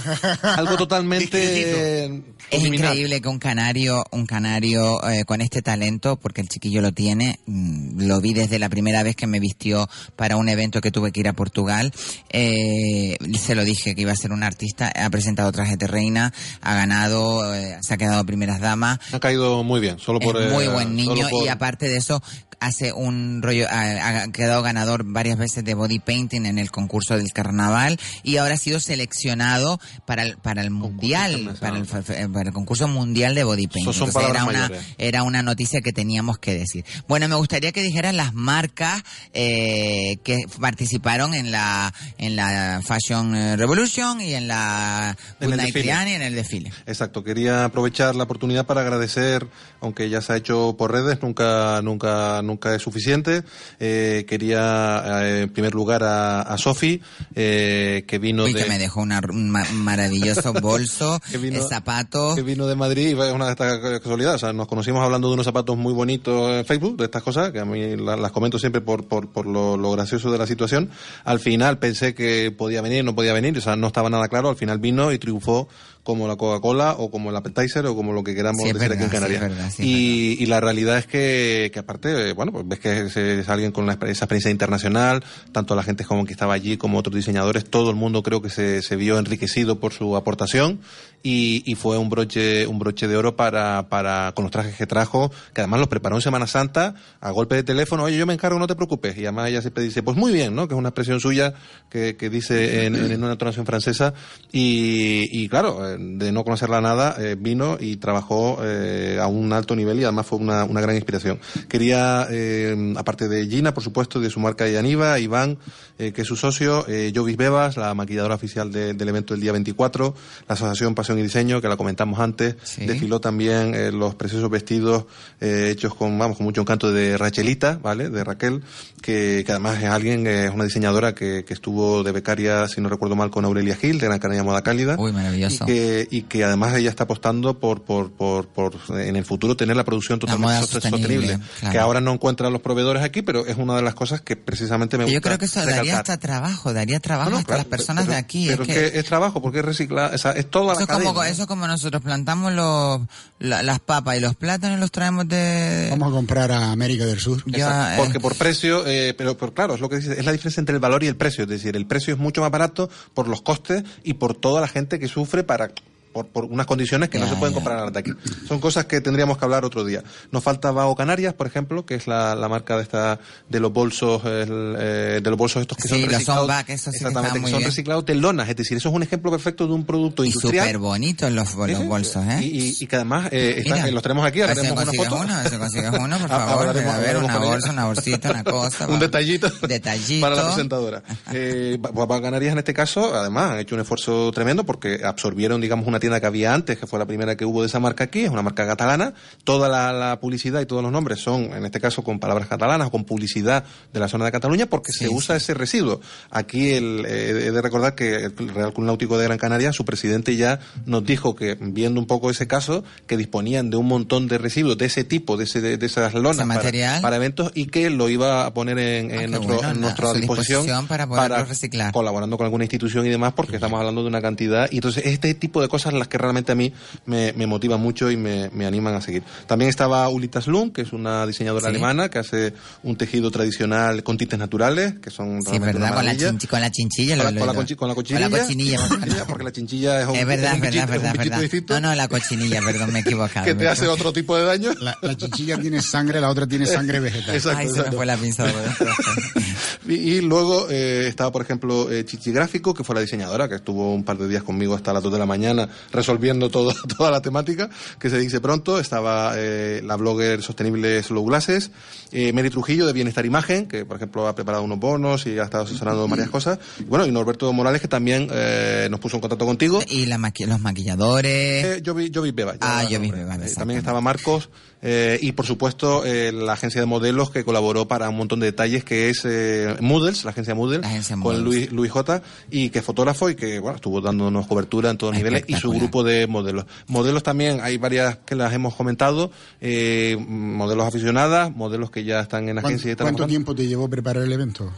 Algo totalmente *laughs* Es subliminal. Que un canario, un canario eh, con este talento, porque el chiquillo lo tiene, mm, lo vi desde la primera vez que me vistió para un evento que tuve que ir a Portugal, eh, se lo dije que iba a ser un artista, ha presentado trajes de reina, ha ganado, eh, se ha quedado primeras damas, Ha caído muy bien, solo por... es muy eh, buen niño por- y aparte de eso hace un rollo, ha, ha quedado ganador varias veces de body painting en el concurso del carnaval y ahora ha sido seleccionado para el, para el mundial, para el, para el concurso mundial de body painting. Entonces, era una, mayores. era una noticia que teníamos que decir. Bueno, me gustaría que dijeran las marcas eh, que participaron en la, en la Fashion eh, Revolution y en la En Good Night. Triana y en el desfile. Exacto, quería aprovechar la oportunidad para agradecer, aunque ya se ha hecho por redes, nunca, nunca, nunca es suficiente. Eh, quería, eh, en primer lugar, a, a Sofi, eh, que vino Uy, de... que me dejó una- un ma- maravilloso *laughs* bolso, Que vino- zapatos. que vino de Madrid y fue una de estas casualidades. O sea, nos conocimos hablando de unos zapatos muy bonitos en Facebook, de estas cosas, que a mí la- las, comento siempre por, por, por lo, lo gracioso de la situación. Al final pensé que podía venir, no podía venir, o sea, no estaba nada claro. Al final vino y triunfó como la Coca-Cola o como el appetizer o como lo que queramos Sí, decir aquí en sí, Canarias. verdad, sí, y, y la realidad es que, que aparte, eh, bueno, pues ves que es, es alguien con una, esa experiencia internacional, tanto la gente como que estaba allí como otros diseñadores, todo el mundo creo que se, se vio enriquecido por su aportación y, y fue un broche, un broche de oro para, para, con los trajes que trajo, que además los preparó en Semana Santa a golpe de teléfono, oye, yo me encargo, no te preocupes. Y además ella siempre dice, pues muy bien, ¿no? Que es una expresión suya que, que dice en, en una entonación francesa. Y, y claro, eh, de no conocerla nada, eh, vino y trabajó eh, a un alto nivel y además fue una, una gran inspiración. Quería, eh, aparte de Gina, por supuesto, de su marca Yaniva, Iván, que es su socio, eh, Jovis Bebas, la maquilladora oficial de- del evento del día 24, la Asociación Y Diseño, que la comentamos antes, desfiló también eh, los preciosos vestidos eh, hechos con, vamos, con mucho encanto de Rachelita, ¿vale? De Raquel, que, que además es alguien, eh, es una diseñadora que, que estuvo de becaria, si no recuerdo mal, con Aurelia Gil, de Gran Canaria Moda Cálida. Uy, maravilloso. Y que, y que además ella está apostando por, por, por, por en el futuro tener la producción totalmente sostenible, sostenible, claro. que ahora no encuentra los proveedores aquí, pero es una de las cosas que precisamente me Yo gusta creo que eso daría hasta trabajo, daría trabajo No, no, hasta claro, las personas pero- de aquí. Pero es que- es trabajo, porque es reciclar, o sea, es toda la como, eso es como nosotros plantamos los, la- las papas y los plátanos los traemos de... Vamos a comprar a América del Sur. Ya, Exacto, porque por precio, eh, pero, pero claro, es lo que dice, es la diferencia entre el valor y el precio. Es decir, el precio es mucho más barato por los costes y por toda la gente que sufre para por, por unas condiciones que no se pueden ya. comprar de aquí. Son cosas que tendríamos que hablar otro día. Nos falta Vago Canarias, por ejemplo, que es la, la marca de esta de los bolsos el, eh, de los bolsos estos que Sí, son los reciclados. Sonback, esos sí que exactamente, que muy son bien. reciclados de lonas, es decir, eso es un ejemplo perfecto de un producto Y industrial. súper bonitos los, los Sí, sí. bolsos, ¿eh? Y, y- y que además eh, están- Mira, los tenemos aquí, a ver si haremos una foto. uno, consigues uno, por *laughs* favor. hablaremos- a ver, una bolsa, una bolsita, una cosa. *laughs* un detallito, Detallito. para la presentadora. *laughs* Eh, Canarias en este caso, además, han hecho un esfuerzo tremendo porque absorbieron, digamos, una tienda que había antes, que fue la primera que hubo de esa marca aquí, es una marca catalana. Toda la, la publicidad y todos los nombres son, en este caso, con palabras catalanas o con publicidad de la zona de Cataluña porque se usa ese residuo. Aquí el, eh, he de recordar que el Real Club Náutico de Gran Canaria, su presidente ya nos dijo que, viendo un poco ese caso, que disponían de un montón de residuos de ese tipo, de, ese, de, de esas lonas para- material. para, eventos y que lo iba a poner en, en qué nuestro, bueno, en na- nuestra disposición, disposición para poderlo reciclar. colaborando con alguna institución y demás, porque estamos hablando de una cantidad. Y entonces, este tipo de cosas las que realmente a mí me, me motivan mucho y me, me animan a seguir. También estaba Ulita Slum, que es una diseñadora Sí. alemana que hace un tejido tradicional con tintes naturales, que son Sí, realmente verdad, una con la, chinchi- con la chinchilla. Con la- con la conchi- con la cochinilla. Con la *laughs* cochinilla. porque la chinchilla es un, Es verdad, un es verdad, bichito- es es un verdad, verdad. No, no, la cochinilla, perdón, me he equivocado. que te hace otro tipo de daño. La, la chinchilla tiene sangre, la otra tiene sangre vegetal. Exacto, Ay, se me fue la pinza. *laughs* Y, y luego eh, estaba, por ejemplo, eh, Chichi Gráfico, que fue la diseñadora, que estuvo un par de días conmigo hasta las 2 de la mañana resolviendo todo, *laughs* toda la temática, que se dice pronto. Estaba eh, la blogger sostenible Slow Glasses, eh, Mary Trujillo de Bienestar Imagen, que, por ejemplo, ha preparado unos bonos y ha estado asesorando varias cosas. Y bueno, y Norberto Morales, que también eh, nos puso en contacto contigo. Y la maqui- los maquilladores. Eh, yo vi, yo vi Beba. Ah, yo vi. Beba. También estaba Marcos eh, y por supuesto eh, la agencia de modelos que colaboró para un montón de detalles que es eh, Moodles, la agencia Moodle, con Moodles. Luis, Luis J y que es fotógrafo y que bueno estuvo dándonos cobertura en todos los niveles y su grupo de modelos. Modelos también hay varias que las hemos comentado, eh, modelos aficionadas, modelos que ya están en ¿Cuánto, agencia y cuánto trabajando. tiempo te llevó preparar el evento?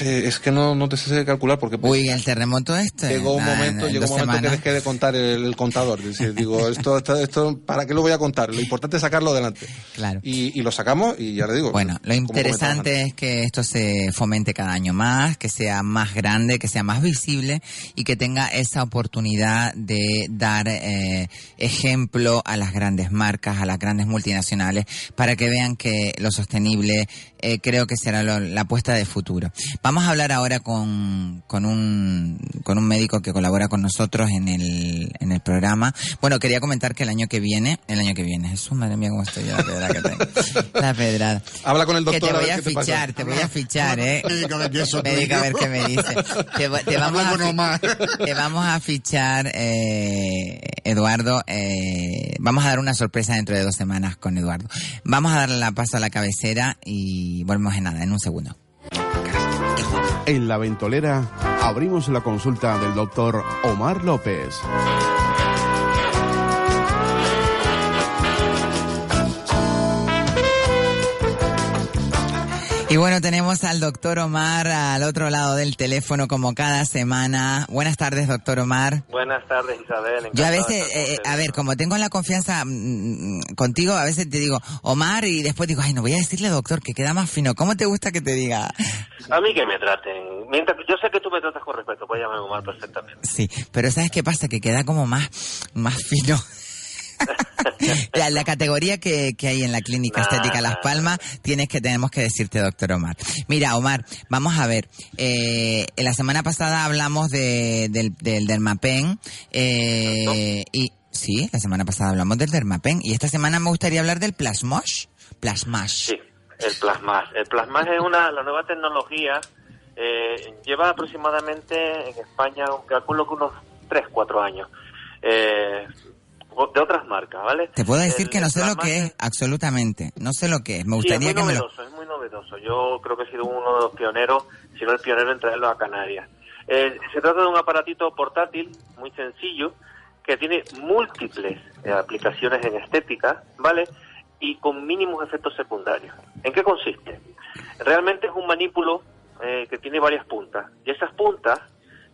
Eh, es que no, no te sé calcular porque Uy, el terremoto este. llegó un Nah, momento, en llegó un momento que dejé de contar el, el contador. Es decir, digo, *laughs* esto, esto, esto, ¿para qué lo voy a contar? Lo importante es sacarlo adelante. Claro. Y, y lo sacamos y ya le digo. Bueno, lo interesante es que esto se fomente cada año más, que sea más grande, que sea más visible y que tenga esa oportunidad de dar eh, ejemplo a las grandes marcas, a las grandes multinacionales, para que vean que lo sostenible eh, creo que será lo- la apuesta de futuro. Vamos a hablar ahora con, con, un, con un médico que colabora con nosotros en el, en el programa. Bueno, quería comentar que el año que viene, el año que viene, Jesús, madre mía, cómo estoy ya, la pedrada que tengo. *laughs* La pedrada. Habla con el doctor. Que te voy a fichar, te voy a fichar, ¿eh? *laughs* Médico, a ver qué me dice. Te, *laughs* vamos, a, te vamos a fichar, eh, Eduardo. eh, vamos a dar una sorpresa dentro de dos semanas con Eduardo. Vamos a darle la paso a la cabecera y volvemos en nada, en un segundo. En la ventolera abrimos la consulta del doctor Omar López. Y bueno, tenemos al doctor Omar al otro lado del teléfono como cada semana. Buenas tardes, doctor Omar. Buenas tardes, Isabel. Yo a veces, eh, a ver, como tengo la confianza mm, contigo, a veces te digo Omar y después digo, ay, no voy a decirle doctor, que queda más fino. ¿Cómo te gusta que te diga? A mí que me traten. Mientras, yo sé que tú me tratas con respeto, puedes llamarme Omar perfectamente. Sí, pero ¿sabes qué pasa? Que queda como más, más fino. La, la, categoría que, que, hay en la clínica estética Las Palmas tienes que tenemos que decirte doctor Omar. Mira Omar vamos a ver eh, la semana pasada hablamos de, del, del dermapen eh, y sí la semana pasada hablamos del dermapen y esta semana me gustaría hablar del plasmosh plasmash. Sí el plasmash. El plasmash es una la nueva tecnología eh, lleva aproximadamente en España calculo que unos 3, 4 años. Eh, de otras marcas, ¿vale? Te puedo decir que no sé lo que es, absolutamente. No sé lo que es. Me gustaría sí, es muy que novedoso, es muy novedoso. Yo creo que he sido uno de los pioneros, si no el pionero en traerlo a Canarias. Eh, se trata de un aparatito portátil muy sencillo que tiene múltiples eh, aplicaciones en estética, ¿vale? Y con mínimos efectos secundarios. ¿En qué consiste? Realmente es un manípulo eh, que tiene varias puntas. Y esas puntas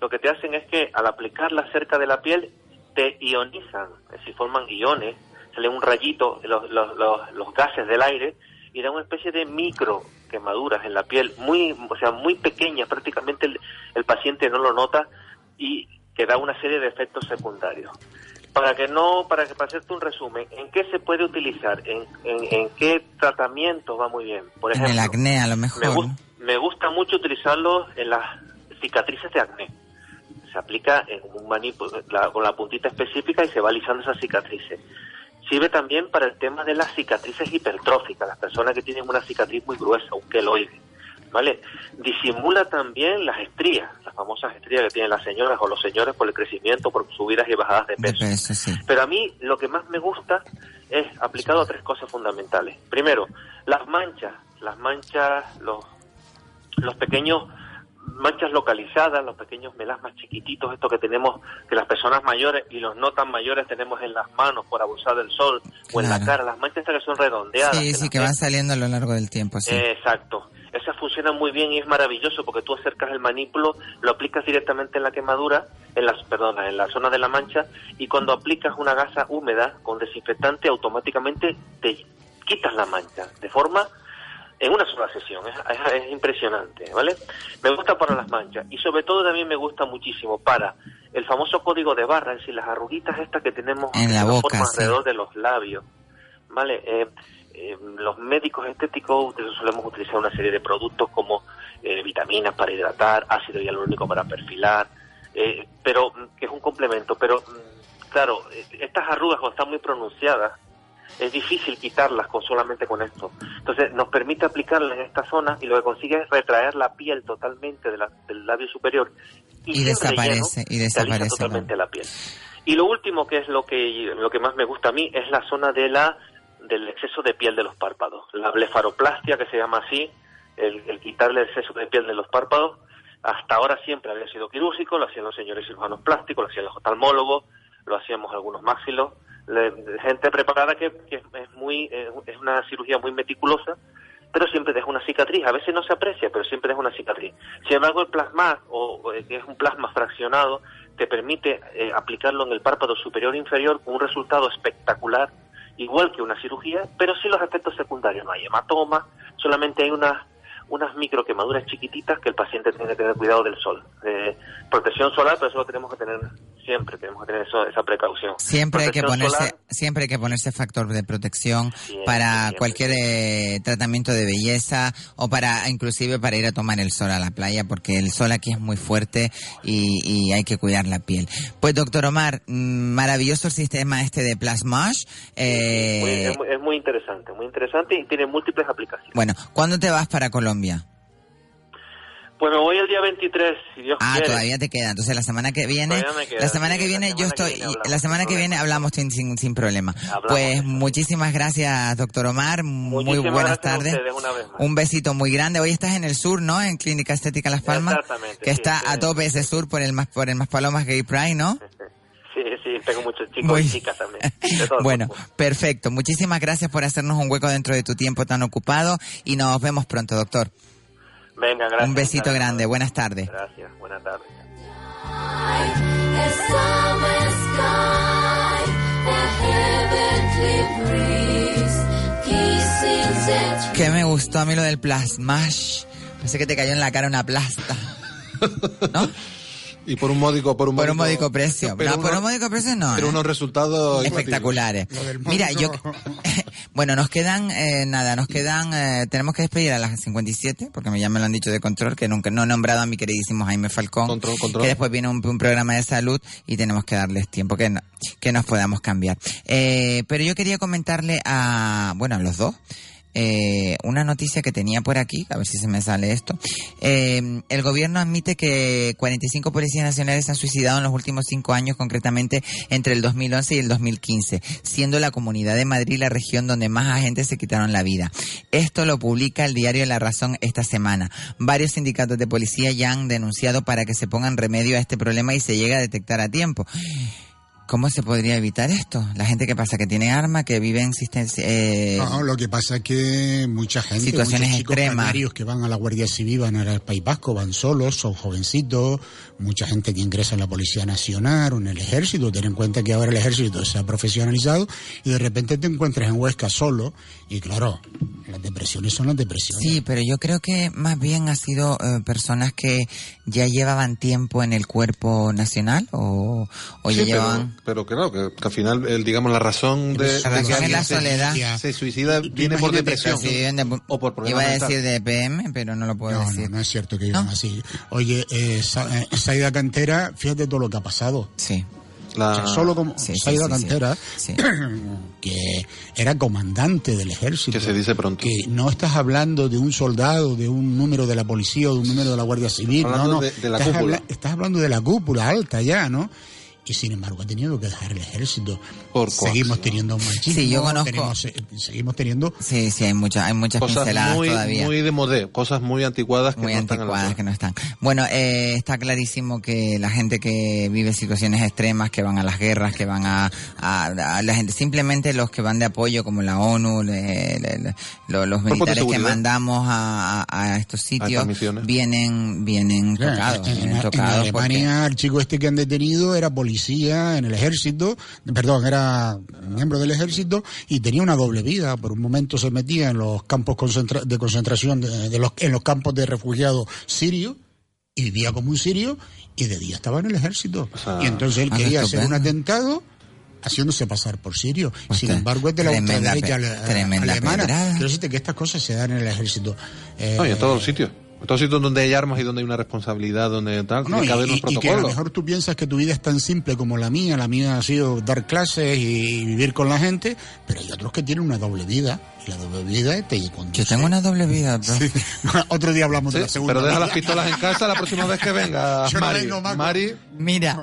lo que te hacen es que al aplicarlas cerca de la piel te ionizan, decir, forman iones, sale un rayito, los, los, los, los, gases del aire, y da una especie de micro quemaduras en la piel, muy, o sea, muy pequeñas, prácticamente el, el paciente no lo nota y que da una serie de efectos secundarios. Para que no, para que para hacerte un resumen, ¿en qué se puede utilizar? ¿En, en, en qué tratamientos va muy bien? Por ejemplo, en el acné a lo mejor. Me, me gusta mucho utilizarlo en las cicatrices de acné se aplica en un manípulo, la, con la puntita específica y se va alisando esas cicatrices. Sirve también para el tema de las cicatrices hipertróficas, las personas que tienen una cicatriz muy gruesa, un queloide, ¿vale? Disimula también las estrías, las famosas estrías que tienen las señoras o los señores por el crecimiento, por subidas y bajadas de peso. De peso sí. Pero a mí lo que más me gusta es aplicado a tres cosas fundamentales. Primero, las manchas, las manchas, los, los pequeños manchas localizadas, los pequeños melasmas chiquititos, estos que tenemos, que las personas mayores y los no tan mayores tenemos en las manos por abusar del sol claro. o en la cara, las manchas que son redondeadas. Sí, sí, que van saliendo a lo largo del tiempo, sí. Eh, exacto. Esas funcionan muy bien y es maravilloso porque tú acercas el manípulo, lo aplicas directamente en la quemadura, en las, perdona, en la zona de la mancha y cuando aplicas una gasa húmeda con desinfectante automáticamente te quitas la mancha de forma en una sola sesión, es, es, es, impresionante, ¿vale? Me gusta para las manchas y sobre todo también me gusta muchísimo para el famoso código de barra, es decir, las arruguitas estas que tenemos en la, boca, forma sí. alrededor de los labios, ¿vale? Eh, eh, los médicos estéticos solemos utilizar una serie de productos como eh, vitaminas para hidratar, ácido hialurónico para perfilar, eh, pero que es un complemento, pero mm, claro, estas arrugas cuando están muy pronunciadas, es difícil quitarlas con solamente con esto. Entonces nos permite aplicarla en esta zona y lo que consigue es retraer la piel totalmente de la, del labio superior y, y desaparece relleno, y desaparece totalmente la piel. Y lo último que es lo que lo que más me gusta a mí es la zona de la del exceso de piel de los párpados, la blefaroplastia que se llama así, el, el quitarle el exceso de piel de los párpados. Hasta ahora siempre había sido quirúrgico, lo hacían los señores cirujanos plásticos, lo hacían los oftalmólogos, lo hacíamos algunos máxilos gente preparada que, es muy es una cirugía muy meticulosa pero siempre deja una cicatriz a veces no se aprecia pero siempre deja una cicatriz sin embargo el plasma o, o que es un plasma fraccionado te permite eh, aplicarlo en el párpado superior e inferior con un resultado espectacular igual que una cirugía pero sin los efectos secundarios no hay hematoma solamente hay unas unas micro quemaduras chiquititas que el paciente tiene que tener cuidado del sol. Eh, protección solar, pero eso lo tenemos que tener siempre, tenemos que tener eso, esa precaución. Siempre hay que ponerse, solar, siempre hay que ponerse factor de protección siempre, para siempre. cualquier eh, tratamiento de belleza o para, inclusive para ir a tomar el sol a la playa, porque el sol aquí es muy fuerte y, y hay que cuidar la piel. Pues doctor Omar, mmm, maravilloso el sistema este de Plasmage. Eh, es, muy, es muy interesante, muy interesante y tiene múltiples aplicaciones. Bueno, ¿cuándo te vas para Colombia? Bueno, voy el día 23, si Dios ah, quiere. todavía te queda. Entonces la semana que viene, queda, la semana que viene yo estoy, viene la semana que viene hablamos sin, sin, sin problema. Hablamos. Pues muchísimas gracias, doctor Omar. Muchísimas muy buenas tardes. Un besito muy grande. Hoy estás en el sur, ¿no? En Clínica Estética Las Palmas. Exactamente. Que está sí, a tope ese sur por el más, por el más Palomas Gay Pride, ¿no? *laughs* Sí, sí, tengo muchos chicos Muy- y chicas también. *laughs* Bueno, perfecto. Muchísimas gracias por hacernos un hueco dentro de tu tiempo tan ocupado y nos vemos pronto, doctor. Venga, gracias. Un besito Gracias. grande. Buenas tardes. Gracias, buenas tardes. Que me gustó a mí lo del plasmash. Pensé que te cayó en la cara una plasta. *laughs* Y por un módico, por un Por un módico precio. Pero no, por un módico precio no. Pero ¿eh? unos resultados espectaculares. Mira, yo *laughs* bueno, nos quedan eh, nada, nos quedan eh, tenemos que despedir a las 57 porque ya me lo han dicho de control que nunca no he nombrado a mi queridísimo Jaime Falcón, Control, control. que después viene un, un programa de salud y tenemos que darles tiempo que no- que nos podamos cambiar. Eh, pero yo quería comentarle a bueno, a los dos eh, una noticia que tenía por aquí, a ver si se me sale esto. Eh, el gobierno admite que 45 policías nacionales se han suicidado en los últimos cinco años, concretamente entre el 2011 y el 2015, siendo la Comunidad de Madrid la región donde más agentes se quitaron la vida. Esto lo publica el diario La Razón esta semana. Varios sindicatos de policía ya han denunciado para que se pongan remedio a este problema y se llegue a detectar a tiempo. ¿Cómo se podría evitar esto? La gente que pasa, que tiene arma, que vive en existencia... eh, No, lo que pasa es que mucha gente, Situaciones muchos chicos extremas. canarios que van a la Guardia Civil, van al País Vasco, van solos, son jovencitos, mucha gente que ingresa en la Policía Nacional o en el Ejército, ten en cuenta que ahora el Ejército se ha profesionalizado y de repente te encuentras en Huesca solo y claro, las depresiones son las depresiones. Sí, pero yo creo que más bien ha sido eh, personas que ya llevaban tiempo en el cuerpo nacional o, o ya Sí, pero, llevaban... pero claro, que, que al final, el, digamos, la razón de, La de razón que es la se- soledad. se, suicida viene por depresión de- o por problema Iba a decir de PM, pero no lo puedo No, decir. no, no es cierto que vivan así. Oye, eh, Sa- eh, Saida Cantera, fíjate todo lo que ha pasado. Sí. La- O sea, solo como Sí, Saida sí, sí. Cantera, *clears throat* que era comandante del ejército. Que se dice pronto. Que no estás hablando de un soldado, de un número de la policía o de un número de la Guardia Civil. Hablando no, no. de- de la estás, habla- estás hablando de la cúpula alta ya, ¿no? Y sin embargo ha tenido que dejar el ejército. Por seguimos teniendo machismo. Sí, yo conozco- tenemos, eh, seguimos teniendo Sí, sí, hay, mucha, hay muchas Cosas pinceladas muy, todavía. muy de modé, cosas muy anticuadas que muy no están anticuadas que no están. Bueno, eh, está clarísimo que la gente que vive situaciones extremas, que van a las guerras, que van a, a- a la gente, simplemente los que van de apoyo como la ONU, le- le- le- lo- los militares que mandamos a, a- a estos sitios, vienen, vienen Claro, tocados, en, vienen en tocados porque- Alemania el chico este que han detenido era policía en el ejército, perdón, era miembro del ejército y tenía una doble vida. Por un momento se metía en los campos concentra- de concentración, de, de los, en los campos de refugiados sirios y vivía como un sirio y de día estaba en el ejército. sea, y entonces él ah, quería hacer un atentado haciéndose pasar por sirio. Pues Sin embargo, es de la tremenda ultraderecha alemana. pedrada. Quiero decirte que estas cosas se dan en el ejército. Eh, No, y en todos los sitios. Los sitios donde hay armas y donde hay una responsabilidad, donde tal, No, tiene que haber unos y- y que a lo protocolos. mejor tú piensas que tu vida es tan simple como la mía, la mía ha sido dar clases y vivir con la gente, pero hay otros que tienen una doble vida, la doble vida te conduce. Yo tengo una doble vida, bro. *laughs* Otro día hablamos de Sí, la segunda pero deja las pistolas en casa la próxima vez que venga *laughs* Yo no Mari. vengo. Mari, Mira,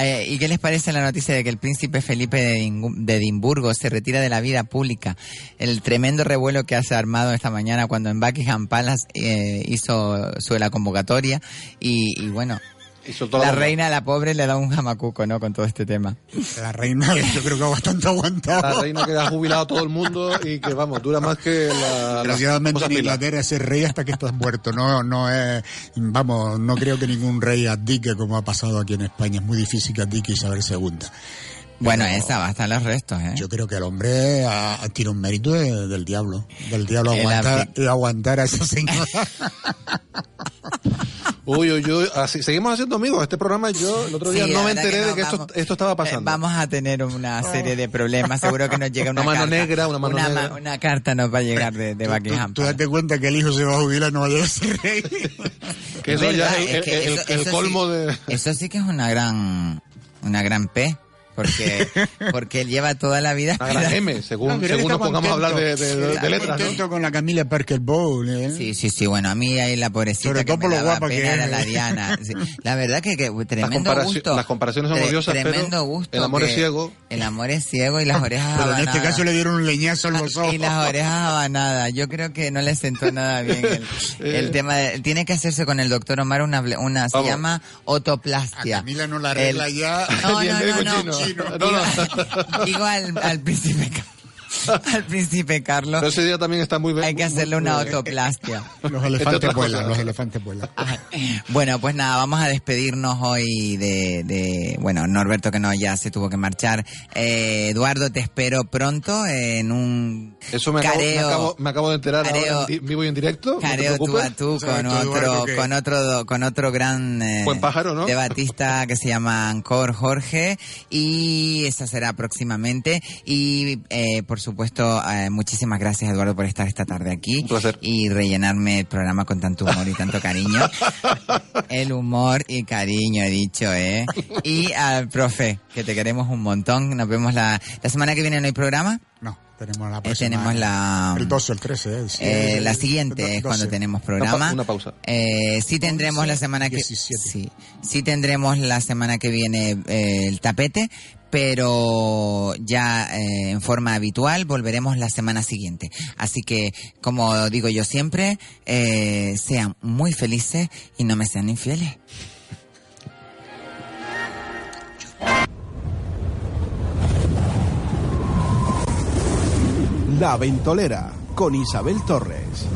eh, ¿y qué les parece la noticia de que el príncipe Felipe de, Edimbu- de Edimburgo se retira de la vida pública? El tremendo revuelo que hace armado esta mañana cuando en Buckingham Palace eh, hizo su la convocatoria y, y bueno, hizo la reina, la pobre, le da un jamacuco, ¿no? Con todo este tema. La reina, yo creo que ha bastante aguantado. La reina que ha jubilado a todo el mundo y que, vamos, dura más que la... Desgraciadamente en. Inglaterra es ser rey hasta que estás muerto. No, no es, vamos, no creo que ningún rey abdique como ha pasado aquí en España. Es muy difícil que abdique Isabel II. Bueno, Pero esa va a estar los restos, ¿eh? Yo creo que el hombre ha, tiene un mérito de- del diablo. Del diablo aguantar, y aguantar a esa señora. *laughs* Uy, uy, uy. Así, seguimos haciendo amigos. Este programa yo el otro día Sí, no me enteré que de que esto, vamos- esto estaba Eh, pasando. vamos a tener una serie de problemas. Seguro que nos llega *laughs* una, Una mano carta. negra, una mano ma- negra. una carta nos va a llegar de, de Tú- Buckingham. Tú, tú date cuenta que el hijo se va a jubilar, no va a llegar a ser rey. que Es eso ya es el, colmo sí- de... Eso sí que es una gran, una gran P. Porque, *laughs* porque él lleva toda la vida. Una gran M, *laughs* según, No, según nos pongamos a hablar de, de- de- de letras, ¿no? contento con la Camila Parker Bowl. ¿eh? Sí, sí, sí. Bueno, a mí ahí la pobrecita Sobre que todo me por lo daba guapa que era la Diana. *laughs* Sí. La verdad que, que tremendo gusto. las comparaciones son odiosas, pero Tremendo gusto. el amor es ciego. El amor es ciego y las orejas Pero en este abanadas. caso le dieron un leñazo en los ojos. Y las orejas abanadas. Yo creo que no le sentó nada bien el, el tema. De, tiene que hacerse con el doctor Omar una, una se llama A otoplastia. Camila no la arregla El- ya. No, el no, médico no, no. Digo al, al príncipe *laughs* al príncipe Carlos. Pero ese día también está muy Hay que hacerle una autoplastia. *laughs* Los elefantes vuelan, los elefantes vuelan. Bueno, pues nada, vamos a despedirnos hoy de, de bueno, Norberto que no ya se tuvo que marchar. Eh, Eduardo, te espero pronto en un Eso me acabo, me careo, acabo, me acabo de enterar careo- ahora en vivo y en directo. no careo tú preocupes. a tú con Exacto, otro, Eduardo, que- con otro, con otro gran eh, Buen pájaro, ¿no? debatista que se llama Ancor Jorge y esa será próximamente y eh, por supuesto eh, muchísimas gracias Eduardo por estar esta tarde aquí y rellenarme el programa con tanto humor y tanto cariño. *laughs* el humor y cariño he dicho, ¿eh? Y al profe, que te queremos un montón. Nos vemos la, la semana que viene no hay programa. No, tenemos la Eh, próxima. tenemos la El 12 o el 13, ¿eh? Sí, eh, el- la siguiente el es cuando 12. tenemos programa. Una pausa. Eh, sí tendremos la semana que sí, sí tendremos la semana que viene eh, el tapete, pero ya eh, en forma habitual volveremos la semana siguiente. Así que, como digo yo siempre, eh, sean muy felices y no me sean infieles. La Ventolera con Isabel Torres.